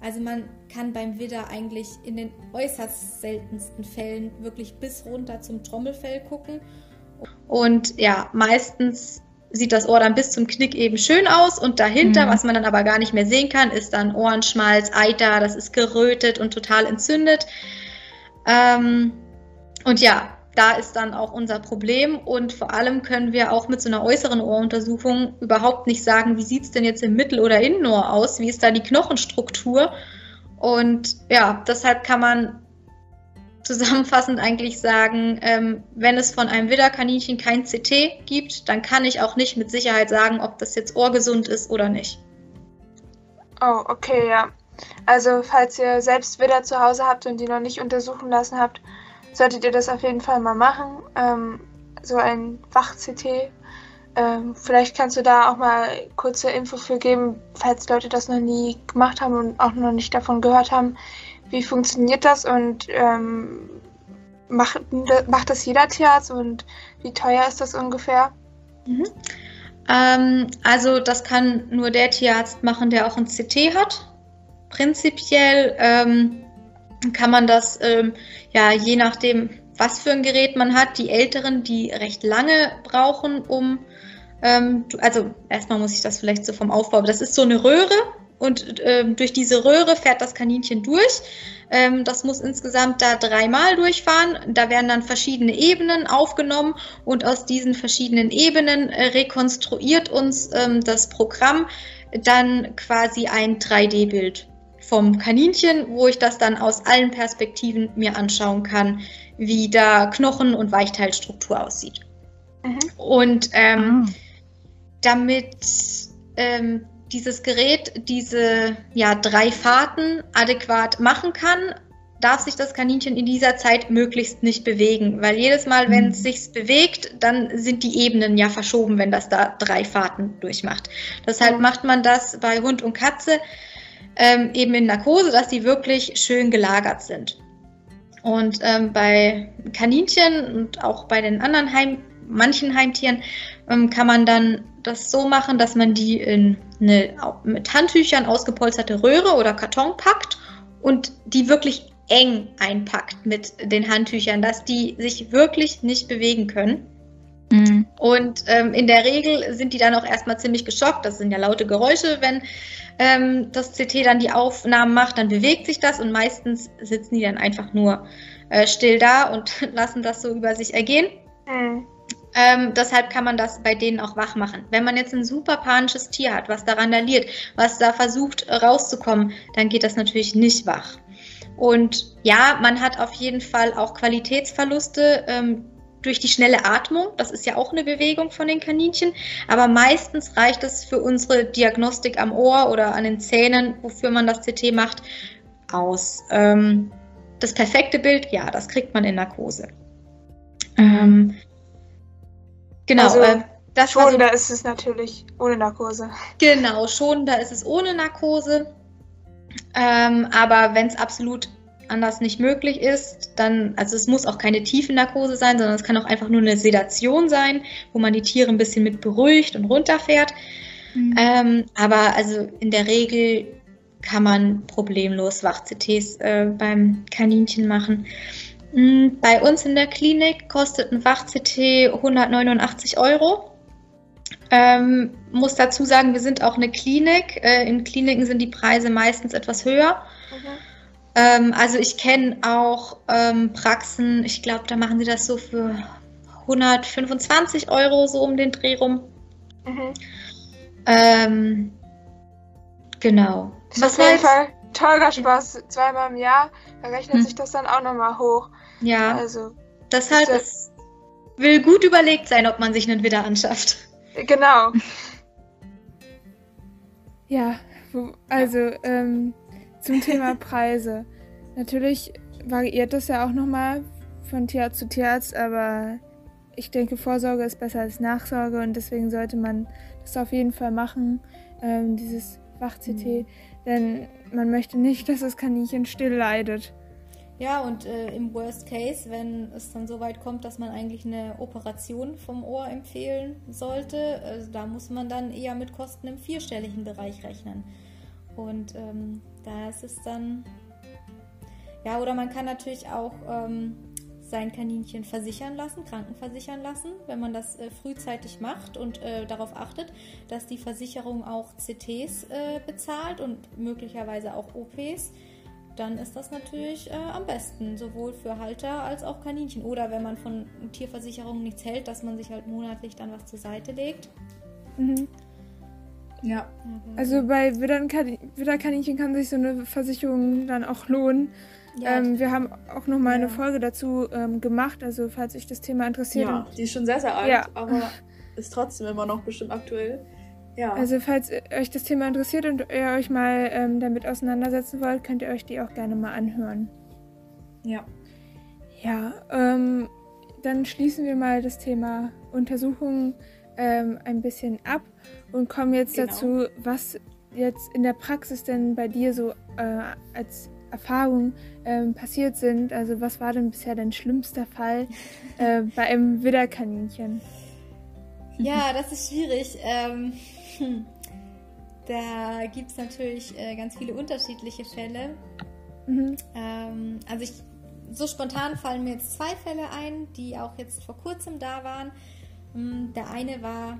Also man kann beim Widder eigentlich in den äußerst seltensten Fällen wirklich bis runter zum Trommelfell gucken. Und ja, meistens sieht das Ohr dann bis zum Knick eben schön aus und dahinter, mhm. was man dann aber gar nicht mehr sehen kann, ist dann Ohrenschmalz, Eiter, das ist gerötet und total entzündet. Ähm, und ja, da ist dann auch unser Problem und vor allem können wir auch mit so einer äußeren Ohruntersuchung überhaupt nicht sagen, wie sieht es denn jetzt im Mittel- oder Innenohr aus, wie ist da die Knochenstruktur und ja, deshalb kann man zusammenfassend eigentlich sagen, ähm, wenn es von einem Widderkaninchen kein CT gibt, dann kann ich auch nicht mit Sicherheit sagen, ob das jetzt ohrgesund ist oder nicht. Oh, okay, ja. Also falls ihr selbst Widder zu Hause habt und die noch nicht untersuchen lassen habt, solltet ihr das auf jeden Fall mal machen. Ähm, so ein Wach-CT. Ähm, vielleicht kannst du da auch mal kurze Info für geben, falls Leute das noch nie gemacht haben und auch noch nicht davon gehört haben. Wie funktioniert das und ähm, macht, macht das jeder Tierarzt und wie teuer ist das ungefähr? Mhm. Ähm, also das kann nur der Tierarzt machen, der auch ein CT hat. Prinzipiell ähm, kann man das ähm, ja je nachdem, was für ein Gerät man hat, die Älteren, die recht lange brauchen, um ähm, also erstmal muss ich das vielleicht so vom Aufbau, das ist so eine Röhre und ähm, durch diese Röhre fährt das Kaninchen durch. Ähm, das muss insgesamt da dreimal durchfahren. Da werden dann verschiedene Ebenen aufgenommen und aus diesen verschiedenen Ebenen äh, rekonstruiert uns ähm, das Programm dann quasi ein 3D-Bild vom Kaninchen, wo ich das dann aus allen Perspektiven mir anschauen kann, wie da Knochen- und Weichteilstruktur aussieht. Mhm. Und ähm, ah. damit ähm, dieses Gerät diese ja, drei Fahrten adäquat machen kann, darf sich das Kaninchen in dieser Zeit möglichst nicht bewegen, weil jedes Mal, wenn es mhm. sich bewegt, dann sind die Ebenen ja verschoben, wenn das da drei Fahrten durchmacht. Deshalb macht man das bei Hund und Katze ähm, eben in Narkose, dass die wirklich schön gelagert sind. Und ähm, bei Kaninchen und auch bei den anderen Heim, manchen Heimtieren kann man dann das so machen, dass man die in eine mit Handtüchern ausgepolsterte Röhre oder Karton packt und die wirklich eng einpackt mit den Handtüchern, dass die sich wirklich nicht bewegen können. Mhm. Und ähm, in der Regel sind die dann auch erstmal ziemlich geschockt. Das sind ja laute Geräusche, wenn ähm, das CT dann die Aufnahmen macht, dann bewegt sich das und meistens sitzen die dann einfach nur äh, still da und lassen das so über sich ergehen. Mhm. Ähm, deshalb kann man das bei denen auch wach machen. Wenn man jetzt ein super panisches Tier hat, was da randaliert, was da versucht rauszukommen, dann geht das natürlich nicht wach. Und ja, man hat auf jeden Fall auch Qualitätsverluste. Ähm, durch die schnelle Atmung. Das ist ja auch eine Bewegung von den Kaninchen. Aber meistens reicht es für unsere Diagnostik am Ohr oder an den Zähnen, wofür man das CT macht, aus. Ähm, das perfekte Bild, ja, das kriegt man in Narkose. Ähm, genau. Also, äh, das schonender so, ist es natürlich ohne Narkose. Genau, schonender ist es ohne Narkose. Ähm, aber wenn es absolut anders nicht möglich ist, dann, also es muss auch keine tiefe Narkose sein, sondern es kann auch einfach nur eine Sedation sein, wo man die Tiere ein bisschen mit beruhigt und runterfährt. Mhm. Ähm, aber also in der Regel kann man problemlos Wach-CTs äh, beim Kaninchen machen. Mhm, bei uns in der Klinik kostet ein Wach-CT 189 Euro. Ähm, muss dazu sagen, wir sind auch eine Klinik. Äh, in Kliniken sind die Preise meistens etwas höher. Mhm. Ähm, also ich kenne auch ähm, Praxen, ich glaube, da machen sie das so für 125 Euro so um den Dreh rum. Mhm. Ähm, genau. Ist Was auf jeden Fall teurer Spaß. Zweimal im Jahr, da rechnet hm. sich das dann auch nochmal hoch. Ja. Also. Deshalb es will gut überlegt sein, ob man sich einen Widder anschafft. Genau. Ja, also ähm, zum Thema Preise. Natürlich variiert das ja auch nochmal von Tierarzt zu Tierarzt, aber ich denke, Vorsorge ist besser als Nachsorge und deswegen sollte man das auf jeden Fall machen, ähm, dieses Wach-CT, mhm. denn man möchte nicht, dass das Kaninchen still leidet. Ja, und äh, im Worst Case, wenn es dann so weit kommt, dass man eigentlich eine Operation vom Ohr empfehlen sollte, also da muss man dann eher mit Kosten im vierstelligen Bereich rechnen. Und ähm, da ist es dann. Ja, oder man kann natürlich auch ähm, sein Kaninchen versichern lassen, krankenversichern lassen, wenn man das äh, frühzeitig macht und äh, darauf achtet, dass die Versicherung auch CTs äh, bezahlt und möglicherweise auch OPs dann ist das natürlich äh, am besten, sowohl für Halter als auch Kaninchen. Oder wenn man von Tierversicherungen nichts hält, dass man sich halt monatlich dann was zur Seite legt. Mhm. Ja. Also bei Widderkaninchen kann sich so eine Versicherung dann auch lohnen. Ja, ähm, wir haben auch noch mal ja. eine Folge dazu ähm, gemacht, also falls euch das Thema interessiert. Ja, die ist schon sehr, sehr alt, ja. aber ist trotzdem immer noch bestimmt aktuell. Ja. Also falls euch das Thema interessiert und ihr euch mal ähm, damit auseinandersetzen wollt, könnt ihr euch die auch gerne mal anhören. Ja. Ja, ähm, dann schließen wir mal das Thema Untersuchungen ähm, ein bisschen ab und kommen jetzt genau. dazu, was jetzt in der Praxis denn bei dir so äh, als Erfahrung ähm, passiert sind. Also was war denn bisher dein schlimmster Fall äh, bei einem Widderkaninchen? Ja, das ist schwierig. Ähm, hm. Da gibt es natürlich äh, ganz viele unterschiedliche Fälle. Mhm. Ähm, also ich, so spontan fallen mir jetzt zwei Fälle ein, die auch jetzt vor kurzem da waren. Hm, der eine war,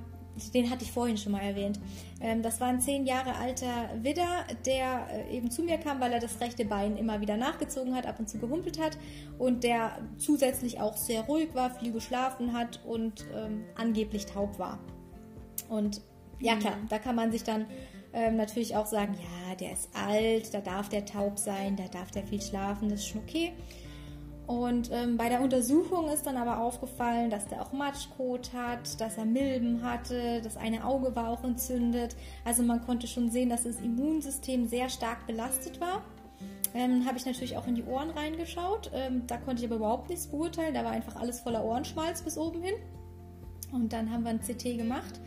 den hatte ich vorhin schon mal erwähnt. Ähm, das war ein zehn Jahre alter Widder, der äh, eben zu mir kam, weil er das rechte Bein immer wieder nachgezogen hat, ab und zu gehumpelt hat und der zusätzlich auch sehr ruhig war, viel geschlafen hat und ähm, angeblich taub war. Und ja klar, da kann man sich dann ähm, natürlich auch sagen, ja, der ist alt, da darf der taub sein, da darf der viel schlafen, das ist schon okay. Und ähm, bei der Untersuchung ist dann aber aufgefallen, dass der auch Matschkot hat, dass er Milben hatte, das eine Auge war auch entzündet. Also man konnte schon sehen, dass das Immunsystem sehr stark belastet war. Ähm, habe ich natürlich auch in die Ohren reingeschaut. Ähm, da konnte ich aber überhaupt nichts beurteilen. Da war einfach alles voller Ohrenschmalz bis oben hin. Und dann haben wir ein CT gemacht.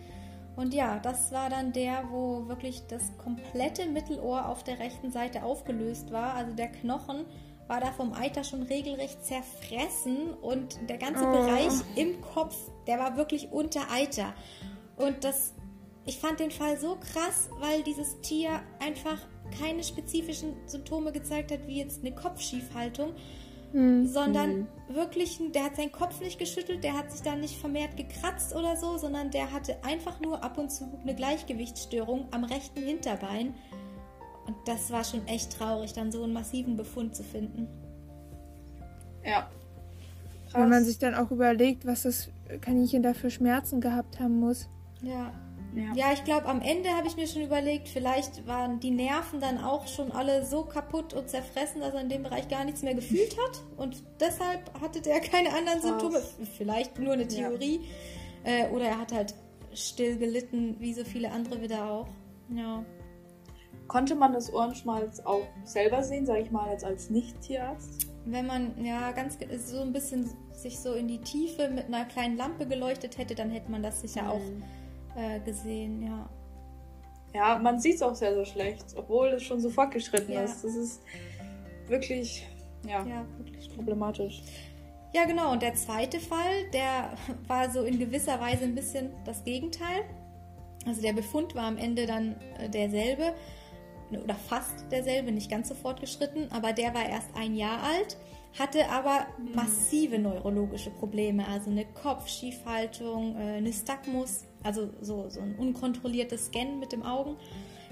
Und ja, das war dann der, wo wirklich das komplette Mittelohr auf der rechten Seite aufgelöst war. Also der Knochen war da vom Eiter schon regelrecht zerfressen und der ganze oh. Bereich im Kopf, der war wirklich unter Eiter. Und das, ich fand den Fall so krass, weil dieses Tier einfach keine spezifischen Symptome gezeigt hat, wie jetzt eine Kopfschiefhaltung, mhm. sondern mhm. wirklich, der hat seinen Kopf nicht geschüttelt, der hat sich da nicht vermehrt gekratzt oder so, sondern der hatte einfach nur ab und zu eine Gleichgewichtsstörung am rechten Hinterbein. Und das war schon echt traurig, dann so einen massiven Befund zu finden. Ja. Krass. Wenn man sich dann auch überlegt, was das Kaninchen da für Schmerzen gehabt haben muss. Ja. Ja, ja ich glaube, am Ende habe ich mir schon überlegt, vielleicht waren die Nerven dann auch schon alle so kaputt und zerfressen, dass er in dem Bereich gar nichts mehr gefühlt hat. Und deshalb hatte der keine anderen Krass. Symptome. Vielleicht nur eine Theorie. Ja. Äh, oder er hat halt still gelitten, wie so viele andere wieder auch. Ja. Konnte man das Ohrenschmalz auch selber sehen, sage ich mal, jetzt als Nicht-Tierarzt? Wenn man ja ganz so ein bisschen sich so in die Tiefe mit einer kleinen Lampe geleuchtet hätte, dann hätte man das sicher mhm. auch äh, gesehen, ja. Ja, man sieht es auch sehr, sehr schlecht, obwohl es schon so fortgeschritten ja. ist. Das ist wirklich, ja, ja wirklich problematisch. Ja, genau. Und der zweite Fall, der war so in gewisser Weise ein bisschen das Gegenteil. Also der Befund war am Ende dann äh, derselbe oder fast derselbe, nicht ganz so fortgeschritten, aber der war erst ein Jahr alt hatte aber massive neurologische Probleme, also eine Kopfschiefhaltung, äh, Nystagmus, also so, so ein unkontrolliertes Scannen mit dem Augen.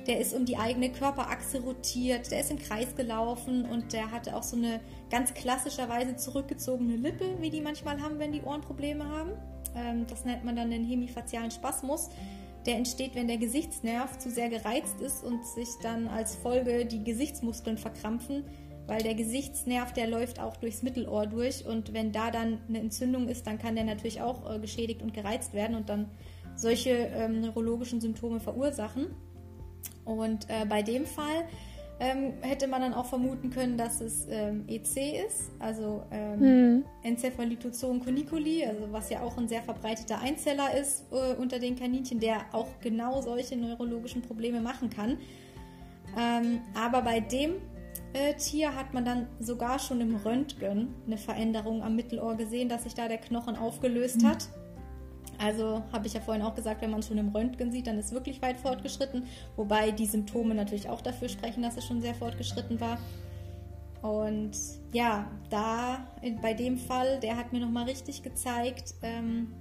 Der ist um die eigene Körperachse rotiert, der ist im Kreis gelaufen und der hatte auch so eine ganz klassischerweise zurückgezogene Lippe, wie die manchmal haben, wenn die Ohrenprobleme haben. Ähm, das nennt man dann den hemifazialen Spasmus. Der entsteht, wenn der Gesichtsnerv zu sehr gereizt ist und sich dann als Folge die Gesichtsmuskeln verkrampfen, weil der Gesichtsnerv, der läuft auch durchs Mittelohr durch und wenn da dann eine Entzündung ist, dann kann der natürlich auch äh, geschädigt und gereizt werden und dann solche ähm, neurologischen Symptome verursachen. Und äh, bei dem Fall ähm, hätte man dann auch vermuten können, dass es ähm, EC ist, also ähm, hm. Encephalitozoon coniculi, also was ja auch ein sehr verbreiteter Einzeller ist äh, unter den Kaninchen, der auch genau solche neurologischen Probleme machen kann. Ähm, aber bei dem äh, Tier hat man dann sogar schon im Röntgen eine Veränderung am Mittelohr gesehen, dass sich da der Knochen aufgelöst hm. hat. Also habe ich ja vorhin auch gesagt, wenn man es schon im Röntgen sieht, dann ist es wirklich weit fortgeschritten. Wobei die Symptome natürlich auch dafür sprechen, dass es schon sehr fortgeschritten war. Und ja, da bei dem Fall, der hat mir nochmal richtig gezeigt, ähm,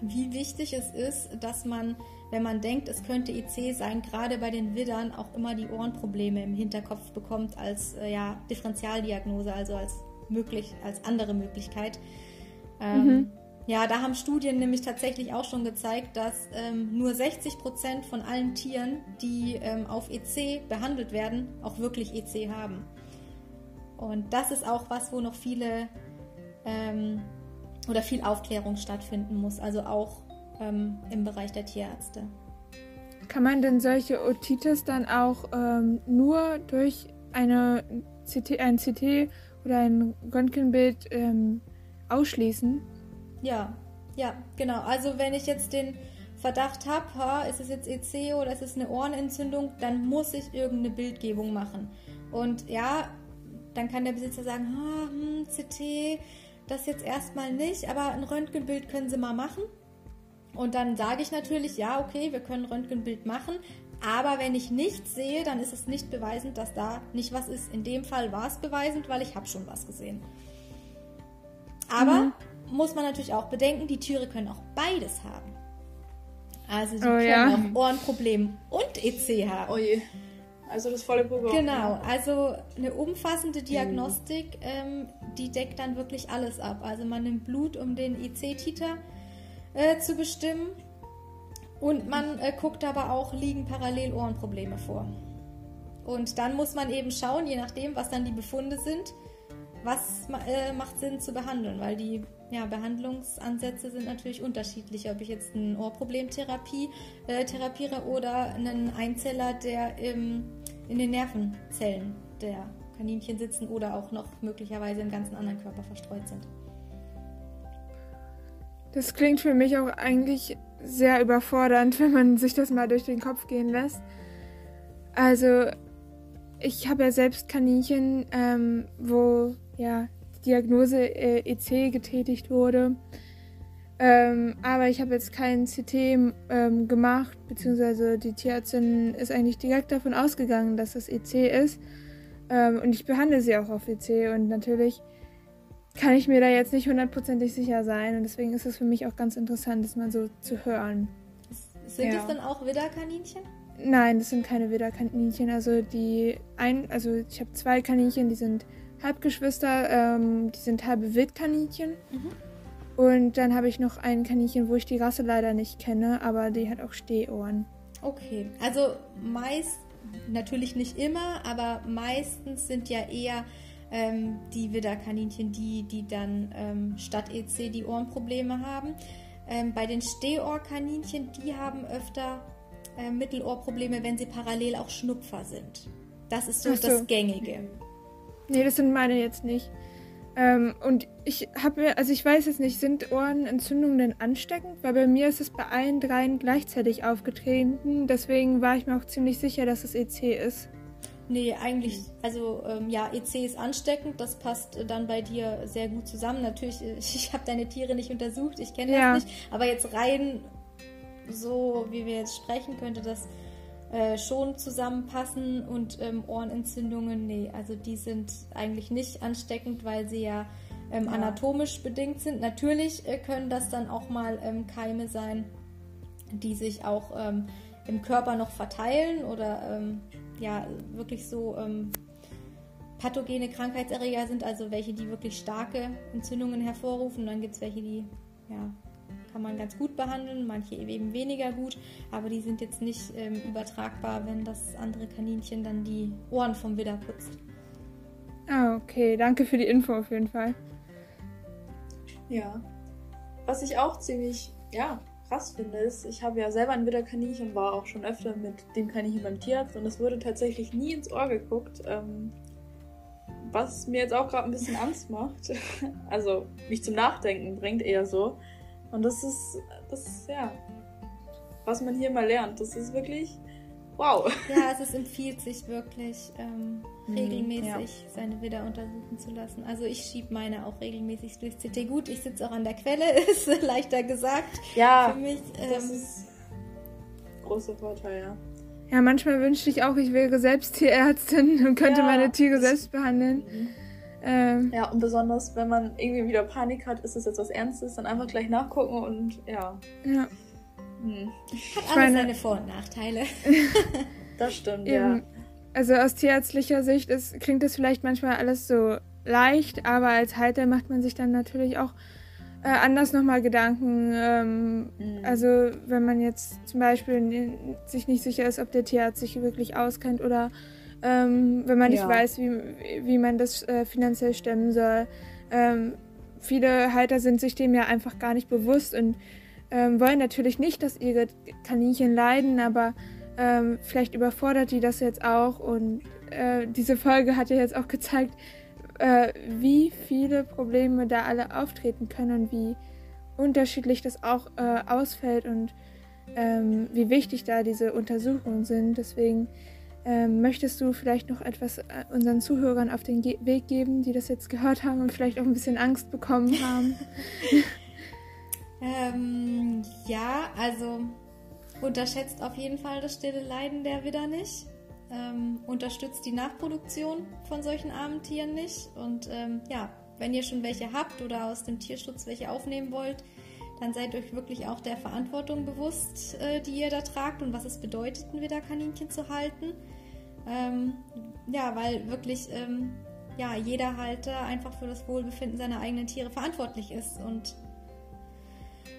wie wichtig es ist, dass man, wenn man denkt, es könnte IC sein, gerade bei den Widdern auch immer die Ohrenprobleme im Hinterkopf bekommt als äh, ja, Differentialdiagnose, also als möglich, als andere Möglichkeit. Ähm, mhm. Ja, da haben Studien nämlich tatsächlich auch schon gezeigt, dass ähm, nur 60 Prozent von allen Tieren, die ähm, auf EC behandelt werden, auch wirklich EC haben. Und das ist auch was, wo noch viele ähm, oder viel Aufklärung stattfinden muss, also auch ähm, im Bereich der Tierärzte. Kann man denn solche Otitis dann auch ähm, nur durch eine CT, ein CT oder ein Röntgenbild ähm, ausschließen? Ja, ja, genau. Also wenn ich jetzt den Verdacht habe, ist es jetzt EC oder ist es eine Ohrenentzündung, dann muss ich irgendeine Bildgebung machen. Und ja, dann kann der Besitzer sagen, ah, hm, CT, das jetzt erstmal nicht, aber ein Röntgenbild können Sie mal machen. Und dann sage ich natürlich, ja, okay, wir können ein Röntgenbild machen, aber wenn ich nichts sehe, dann ist es nicht beweisend, dass da nicht was ist. In dem Fall war es beweisend, weil ich habe schon was gesehen. Aber mhm muss man natürlich auch bedenken, die Tiere können auch beides haben. Also sie oh, können ja. auch Ohrenprobleme und EC haben. Oh je. Also das volle Programm. Genau, also eine umfassende Diagnostik, ähm, die deckt dann wirklich alles ab. Also man nimmt Blut, um den EC-Titer äh, zu bestimmen. Und man äh, guckt aber auch, liegen parallel Ohrenprobleme vor. Und dann muss man eben schauen, je nachdem, was dann die Befunde sind, was äh, macht Sinn zu behandeln, weil die ja, Behandlungsansätze sind natürlich unterschiedlich. Ob ich jetzt eine Ohrproblemtherapie äh, therapiere oder einen Einzeller, der im, in den Nervenzellen der Kaninchen sitzen oder auch noch möglicherweise im ganzen anderen Körper verstreut sind. Das klingt für mich auch eigentlich sehr überfordernd, wenn man sich das mal durch den Kopf gehen lässt. Also, ich habe ja selbst Kaninchen, ähm, wo ja Diagnose äh, EC getätigt wurde. Ähm, aber ich habe jetzt keinen CT ähm, gemacht, beziehungsweise die Tierärztin ist eigentlich direkt davon ausgegangen, dass das EC ist. Ähm, und ich behandle sie auch auf EC und natürlich kann ich mir da jetzt nicht hundertprozentig sicher sein und deswegen ist es für mich auch ganz interessant, das mal so zu hören. Sind ja. das dann auch Widderkaninchen? Nein, das sind keine Widderkaninchen. Also die ein, also ich habe zwei Kaninchen, die sind Halbgeschwister, ähm, die sind halbe Wildkaninchen. Mhm. Und dann habe ich noch ein Kaninchen, wo ich die Rasse leider nicht kenne, aber die hat auch Stehohren. Okay, also meist, natürlich nicht immer, aber meistens sind ja eher ähm, die Widderkaninchen die, die dann ähm, statt EC die Ohrenprobleme haben. Ähm, bei den Stehohrkaninchen, die haben öfter äh, Mittelohrprobleme, wenn sie parallel auch Schnupfer sind. Das ist so, so. das Gängige. Nee, das sind meine jetzt nicht. Ähm, und ich habe mir, also ich weiß jetzt nicht, sind Ohrenentzündungen denn ansteckend? Weil bei mir ist es bei allen dreien gleichzeitig aufgetreten. Deswegen war ich mir auch ziemlich sicher, dass es EC ist. Nee, eigentlich, also ähm, ja, EC ist ansteckend, das passt äh, dann bei dir sehr gut zusammen. Natürlich, äh, ich habe deine Tiere nicht untersucht, ich kenne ja. das nicht, aber jetzt rein so, wie wir jetzt sprechen, könnte das äh, schon zusammenpassen und ähm, Ohrenentzündungen, nee, also die sind eigentlich nicht ansteckend, weil sie ja, ähm, ja. anatomisch bedingt sind. Natürlich äh, können das dann auch mal ähm, Keime sein, die sich auch ähm, im Körper noch verteilen oder ähm, ja, wirklich so ähm, pathogene Krankheitserreger sind, also welche, die wirklich starke Entzündungen hervorrufen. Dann gibt es welche, die ja, kann man ganz gut behandeln, manche eben weniger gut, aber die sind jetzt nicht ähm, übertragbar, wenn das andere Kaninchen dann die Ohren vom Widder putzt. Ah, okay. Danke für die Info auf jeden Fall. Ja. Was ich auch ziemlich, ja, krass finde, ist, ich habe ja selber ein Widderkaninchen und war auch schon öfter mit dem Kaninchen beim Tierarzt und es wurde tatsächlich nie ins Ohr geguckt. Ähm, was mir jetzt auch gerade ein bisschen Angst macht. Also mich zum Nachdenken bringt eher so. Und das ist, das ist, ja, was man hier mal lernt. Das ist wirklich wow. Ja, also es empfiehlt sich wirklich, ähm, mhm, regelmäßig ja. seine Widder untersuchen zu lassen. Also ich schiebe meine auch regelmäßig durchs CT. Gut, ich sitze auch an der Quelle, ist leichter gesagt. Ja, für mich. Ähm, das ist großer Vorteil, ja. Ja, manchmal wünschte ich auch, ich wäre selbst Tierärztin und könnte ja, meine Tiere selbst behandeln. Mhm. Ähm, ja, und besonders, wenn man irgendwie wieder Panik hat, ist es jetzt was Ernstes, dann einfach gleich nachgucken und ja. Ja. Hm. Hat alles seine Vor- und Nachteile. das stimmt, ja. Also aus tierärztlicher Sicht ist, klingt das vielleicht manchmal alles so leicht, aber als Halter macht man sich dann natürlich auch äh, anders nochmal Gedanken. Ähm, mhm. Also wenn man jetzt zum Beispiel sich nicht sicher ist, ob der Tierarzt sich wirklich auskennt oder ähm, wenn man nicht ja. weiß, wie, wie man das äh, finanziell stemmen soll. Ähm, viele Halter sind sich dem ja einfach gar nicht bewusst und ähm, wollen natürlich nicht, dass ihre Kaninchen leiden, aber ähm, vielleicht überfordert die das jetzt auch. Und äh, diese Folge hat ja jetzt auch gezeigt, äh, wie viele Probleme da alle auftreten können und wie unterschiedlich das auch äh, ausfällt und ähm, wie wichtig da diese Untersuchungen sind. Deswegen ähm, möchtest du vielleicht noch etwas äh, unseren Zuhörern auf den Ge Weg geben, die das jetzt gehört haben und vielleicht auch ein bisschen Angst bekommen haben? ähm, ja, also unterschätzt auf jeden Fall das stille Leiden der Widder nicht ähm, unterstützt die Nachproduktion von solchen armen Tieren nicht. Und ähm, ja, wenn ihr schon welche habt oder aus dem Tierschutz welche aufnehmen wollt, dann seid euch wirklich auch der Verantwortung bewusst, äh, die ihr da tragt und was es bedeutet, ein Widderkaninchen zu halten. Ähm, ja, weil wirklich ähm, ja, jeder Halter einfach für das Wohlbefinden seiner eigenen Tiere verantwortlich ist. Und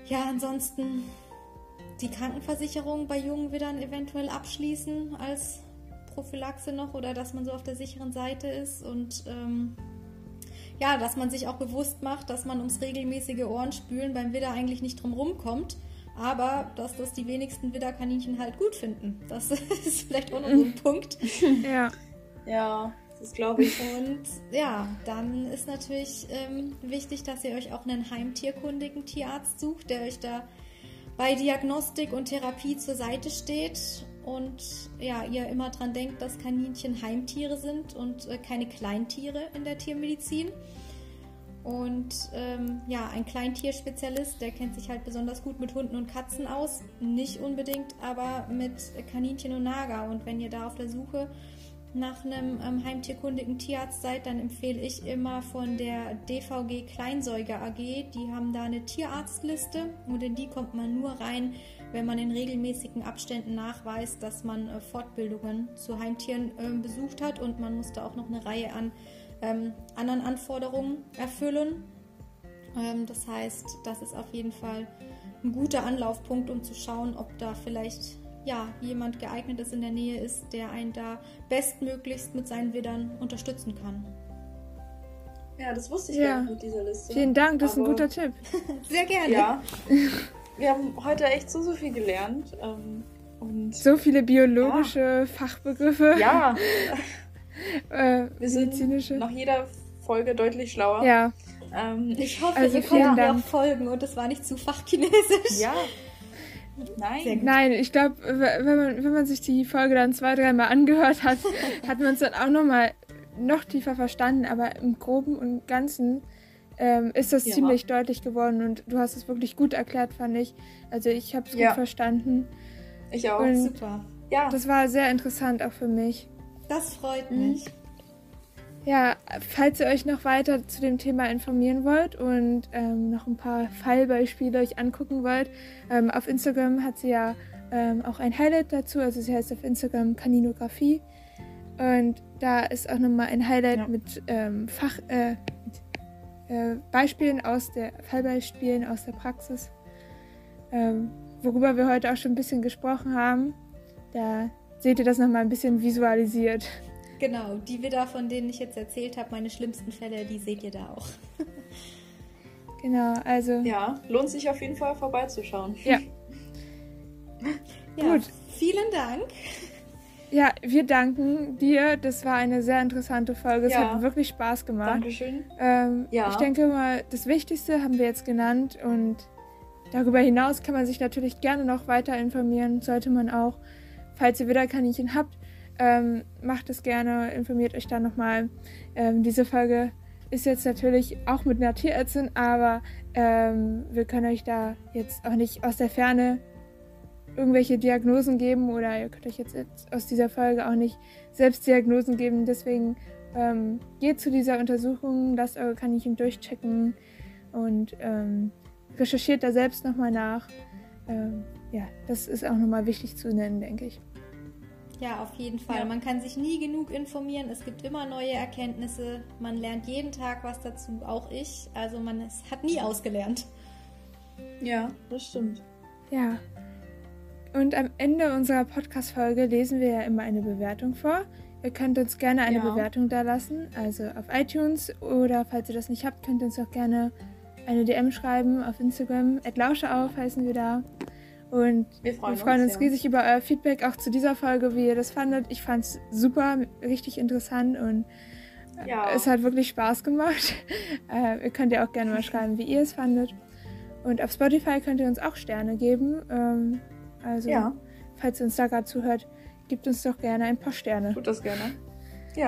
ja, ansonsten die Krankenversicherung bei jungen Widdern eventuell abschließen als Prophylaxe noch oder dass man so auf der sicheren Seite ist und ähm, ja, dass man sich auch bewusst macht, dass man ums regelmäßige Ohrenspülen beim Widder eigentlich nicht drum rumkommt, aber dass das die wenigsten Widderkaninchen halt gut finden. Das ist vielleicht auch noch so ein Punkt. Ja. Ja, das glaube ich. Und ja, dann ist natürlich ähm, wichtig, dass ihr euch auch einen heimtierkundigen Tierarzt sucht, der euch da bei Diagnostik und Therapie zur Seite steht und ja, ihr immer dran denkt, dass Kaninchen Heimtiere sind und äh, keine Kleintiere in der Tiermedizin. Und ähm, ja, ein Kleintierspezialist, der kennt sich halt besonders gut mit Hunden und Katzen aus. Nicht unbedingt, aber mit Kaninchen und Nager. Und wenn ihr da auf der Suche nach einem ähm, heimtierkundigen Tierarzt seid, dann empfehle ich immer von der DVG Kleinsäuger AG. Die haben da eine Tierarztliste und in die kommt man nur rein, wenn man in regelmäßigen Abständen nachweist, dass man äh, Fortbildungen zu Heimtieren äh, besucht hat und man musste auch noch eine Reihe an ähm, anderen Anforderungen erfüllen. Ähm, das heißt, das ist auf jeden Fall ein guter Anlaufpunkt, um zu schauen, ob da vielleicht ja, jemand geeignetes in der Nähe ist, der einen da bestmöglichst mit seinen Widdern unterstützen kann. Ja, das wusste ich ja mit dieser Liste. Vielen Dank, das Aber ist ein guter Tipp. Sehr gerne. Ja. Wir haben heute echt so, so viel gelernt. Ähm, und so viele biologische ja. Fachbegriffe. Ja. äh, Wir sind nach jeder Folge deutlich schlauer. Ja. Ähm, ich hoffe, also ihr konntet mir auch folgen und es war nicht zu fachchinesisch. Ja. Nein. Nein, ich glaube, wenn man, wenn man sich die Folge dann zwei, dreimal angehört hat, hat man es dann auch nochmal noch tiefer verstanden. Aber im Groben und Ganzen ähm, ist das ja. ziemlich deutlich geworden und du hast es wirklich gut erklärt, fand ich. Also ich habe es ja. gut verstanden. Ich auch. Und Super. Ja. Das war sehr interessant auch für mich. Das freut mich. Ja, falls ihr euch noch weiter zu dem Thema informieren wollt und ähm, noch ein paar Fallbeispiele euch angucken wollt, ähm, auf Instagram hat sie ja ähm, auch ein Highlight dazu. Also sie heißt auf Instagram Kaninografie. Und da ist auch nochmal ein Highlight ja. mit ähm, Fach, äh, äh, Beispielen aus der Fallbeispielen aus der Praxis, ähm, worüber wir heute auch schon ein bisschen gesprochen haben. Da seht ihr das nochmal ein bisschen visualisiert. Genau, die Widder, von denen ich jetzt erzählt habe, meine schlimmsten Fälle, die seht ihr da auch. genau, also. Ja, lohnt sich auf jeden Fall vorbeizuschauen. Ja, Ja, Gut. Vielen Dank. Ja, wir danken dir. Das war eine sehr interessante Folge. Es ja. hat wirklich Spaß gemacht. Dankeschön. Ähm, ja. Ich denke mal, das Wichtigste haben wir jetzt genannt und darüber hinaus kann man sich natürlich gerne noch weiter informieren. Sollte man auch, falls ihr wieder Kaninchen habt, ähm, macht es gerne, informiert euch da nochmal. Ähm, diese Folge ist jetzt natürlich auch mit einer Tierärztin, aber ähm, wir können euch da jetzt auch nicht aus der Ferne irgendwelche Diagnosen geben oder ihr könnt euch jetzt aus dieser Folge auch nicht selbst Diagnosen geben. Deswegen ähm, geht zu dieser Untersuchung, lasst eure Kaninchen durchchecken und ähm, recherchiert da selbst nochmal nach. Ja, das ist auch nochmal wichtig zu nennen, denke ich. Ja, auf jeden Fall. Ja. Man kann sich nie genug informieren. Es gibt immer neue Erkenntnisse. Man lernt jeden Tag was dazu, auch ich. Also man es hat nie ausgelernt. Ja, das stimmt. Ja. Und am Ende unserer Podcast-Folge lesen wir ja immer eine Bewertung vor. Ihr könnt uns gerne eine ja. Bewertung da lassen, also auf iTunes oder falls ihr das nicht habt, könnt ihr uns auch gerne eine DM schreiben auf Instagram. Lausche auf heißen wir da. Und wir freuen, wir freuen uns, uns riesig über euer Feedback auch zu dieser Folge, wie ihr das fandet. Ich fand es super, richtig interessant und äh, ja. es hat wirklich Spaß gemacht. äh, ihr könnt ja auch gerne mal schreiben, wie ihr es fandet. Und auf Spotify könnt ihr uns auch Sterne geben. Ähm, also, ja. falls ihr uns da gerade zuhört, gebt uns doch gerne ein paar Sterne. Tut das gerne. Ja.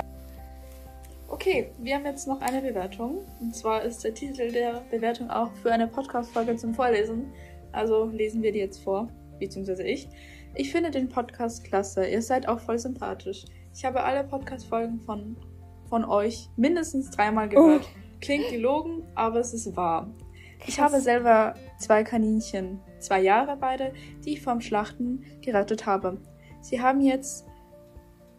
Okay, wir haben jetzt noch eine Bewertung. Und zwar ist der Titel der Bewertung auch für eine Podcast-Folge zum Vorlesen. Also lesen wir die jetzt vor, beziehungsweise ich. Ich finde den Podcast klasse. Ihr seid auch voll sympathisch. Ich habe alle Podcast-Folgen von, von euch mindestens dreimal gehört. Oh. Klingt gelogen, aber es ist wahr. Krass. Ich habe selber zwei Kaninchen, zwei Jahre beide, die ich vom Schlachten gerettet habe. Sie haben jetzt,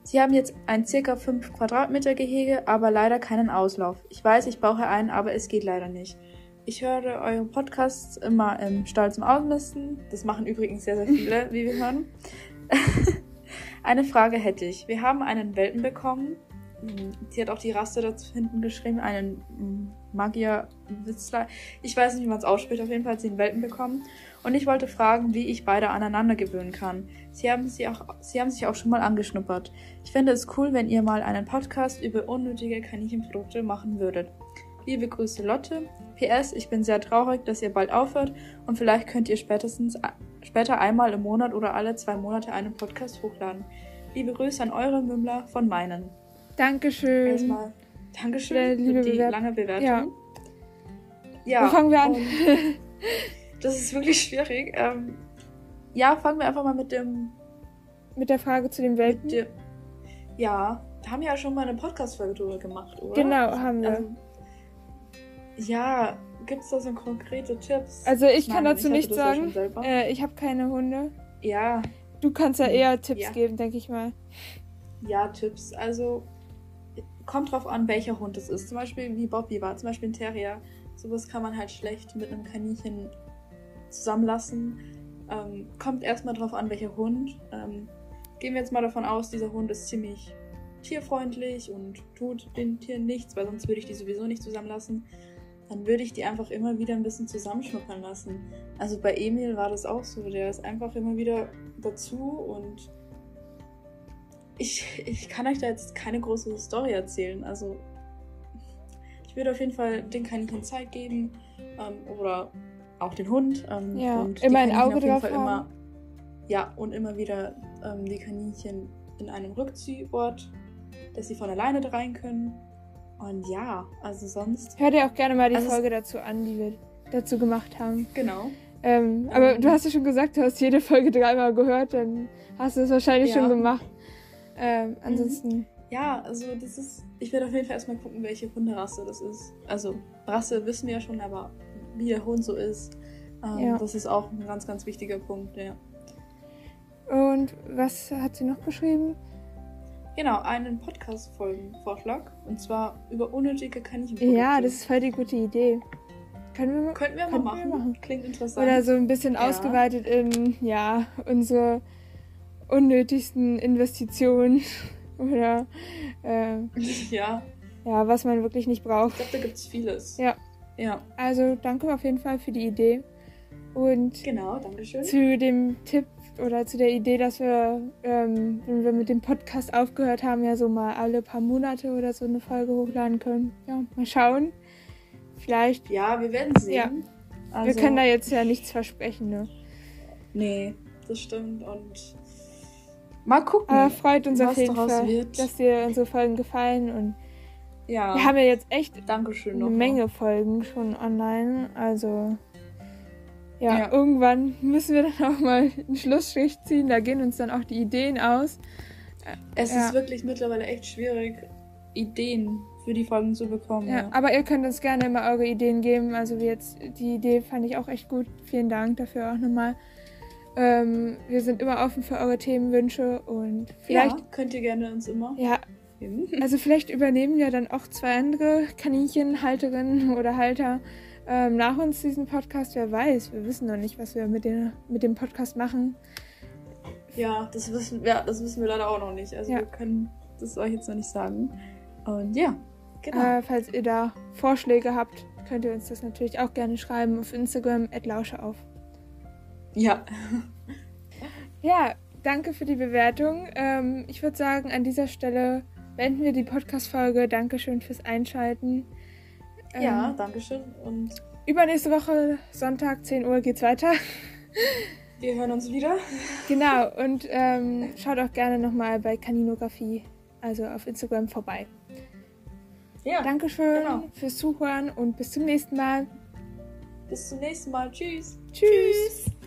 sie haben jetzt ein circa 5 Quadratmeter Gehege, aber leider keinen Auslauf. Ich weiß, ich brauche einen, aber es geht leider nicht. Ich höre euren Podcast immer im Stall zum Ausmisten. Das machen übrigens sehr, sehr viele, wie wir hören. Eine Frage hätte ich. Wir haben einen Welpen bekommen. Sie hat auch die Rasse dazu hinten geschrieben, einen Magier Witzler. Ich weiß nicht, wie man es ausspricht. Auf jeden Fall hat sie einen Welpen bekommen. Und ich wollte fragen, wie ich beide aneinander gewöhnen kann. Sie haben, sie, auch, sie haben sich auch schon mal angeschnuppert. Ich fände es cool, wenn ihr mal einen Podcast über unnötige Kaninchenprodukte machen würdet. Liebe Grüße Lotte. PS, ich bin sehr traurig, dass ihr bald aufhört und vielleicht könnt ihr spätestens später einmal im Monat oder alle zwei Monate einen Podcast hochladen. Liebe Grüße an eure Mümmler von meinen. Dankeschön. Erstmal Dankeschön für die Bewert lange Bewertung. Ja. ja Wo fangen wir an? das ist wirklich schwierig. Ähm, ja, fangen wir einfach mal mit dem. Mit der Frage zu den Welpen. ja, wir haben ja schon mal eine Podcast-Folge drüber gemacht, oder? Genau, haben wir. Ähm, ja, gibt es da so konkrete Tipps? Also ich, ich kann dazu ich nichts sagen. Ja äh, ich habe keine Hunde. Ja. Du kannst ja hm, eher Tipps ja. geben, denke ich mal. Ja, Tipps. Also kommt drauf an, welcher Hund es ist. Zum Beispiel wie Bobby war, zum Beispiel ein Terrier. Sowas kann man halt schlecht mit einem Kaninchen zusammenlassen. Ähm, kommt erstmal drauf an, welcher Hund. Ähm, gehen wir jetzt mal davon aus, dieser Hund ist ziemlich tierfreundlich und tut den Tieren nichts, weil sonst würde ich die sowieso nicht zusammenlassen dann würde ich die einfach immer wieder ein bisschen zusammenschnuppern lassen. Also bei Emil war das auch so. Der ist einfach immer wieder dazu und ich, ich kann euch da jetzt keine große Story erzählen. Also ich würde auf jeden Fall den Kaninchen Zeit geben ähm, oder auch den Hund. Ähm, ja, und immer ein Auge drauf haben. Immer, ja, und immer wieder ähm, die Kaninchen in einem Rückziehort, dass sie von alleine da rein können. Und ja, also sonst. Hör dir auch gerne mal die also Folge dazu an, die wir dazu gemacht haben. Genau. Ähm, aber ähm, du hast ja schon gesagt, du hast jede Folge dreimal gehört, dann hast du es wahrscheinlich ja. schon gemacht. Ähm, ansonsten. Mhm. Ja, also das ist. Ich werde auf jeden Fall erstmal gucken, welche Hunderasse das ist. Also Rasse wissen wir ja schon, aber wie der Hund so ist, ähm, ja. das ist auch ein ganz, ganz wichtiger Punkt, ja. Und was hat sie noch beschrieben? Genau, einen Podcast-Folgen-Vorschlag. Und zwar über unnötige Kaninchenprodukte. Ja, das ist voll die gute Idee. Können wir, Könnten wir mal machen. Wir machen. Klingt interessant. Oder so ein bisschen ja. ausgeweitet in, ja, unsere unnötigsten Investitionen. Oder, äh, ja. Ja, was man wirklich nicht braucht. Ich glaube, da gibt es vieles. Ja. Ja. Also, danke auf jeden Fall für die Idee. Und genau, danke schön. zu dem Tipp oder zu der Idee, dass wir, ähm, wenn wir mit dem Podcast aufgehört haben, ja so mal alle paar Monate oder so eine Folge hochladen können. Ja, mal schauen. Vielleicht. Ja, wir werden sehen. Ja. Also, wir können da jetzt ja nichts versprechen, ne? Nee, das stimmt. Und mal gucken. Aber freut uns auf jeden Fall, wird. dass dir unsere Folgen gefallen und ja. wir haben ja jetzt echt Dankeschön eine Menge mal. Folgen schon online. Also ja, ja, irgendwann müssen wir dann auch mal einen Schlussstrich ziehen. Da gehen uns dann auch die Ideen aus. Es ja. ist wirklich mittlerweile echt schwierig, Ideen für die Folgen zu bekommen. Ja, ja, aber ihr könnt uns gerne immer eure Ideen geben. Also wie jetzt die Idee fand ich auch echt gut. Vielen Dank dafür auch nochmal. Ähm, wir sind immer offen für eure Themenwünsche und vielleicht könnt ihr gerne uns immer. Ja. Also vielleicht übernehmen ja dann auch zwei andere Kaninchenhalterinnen oder Halter ähm, nach uns diesen Podcast, wer weiß. Wir wissen noch nicht, was wir mit, den, mit dem Podcast machen. Ja das, wissen, ja, das wissen wir leider auch noch nicht. Also ja. wir können das euch jetzt noch nicht sagen. Und ja, genau. Äh, falls ihr da Vorschläge habt, könnt ihr uns das natürlich auch gerne schreiben auf Instagram, lausche auf. Ja. ja, danke für die Bewertung. Ähm, ich würde sagen, an dieser Stelle beenden wir die Podcast-Folge. Dankeschön fürs Einschalten. Ähm, ja, danke schön. Und übernächste Woche, Sonntag, 10 Uhr, geht's weiter. Wir hören uns wieder. Genau, und ähm, schaut auch gerne nochmal bei Kaninografie, also auf Instagram, vorbei. Ja. Dankeschön genau. fürs Zuhören und bis zum nächsten Mal. Bis zum nächsten Mal. Tschüss. Tschüss. Tschüss.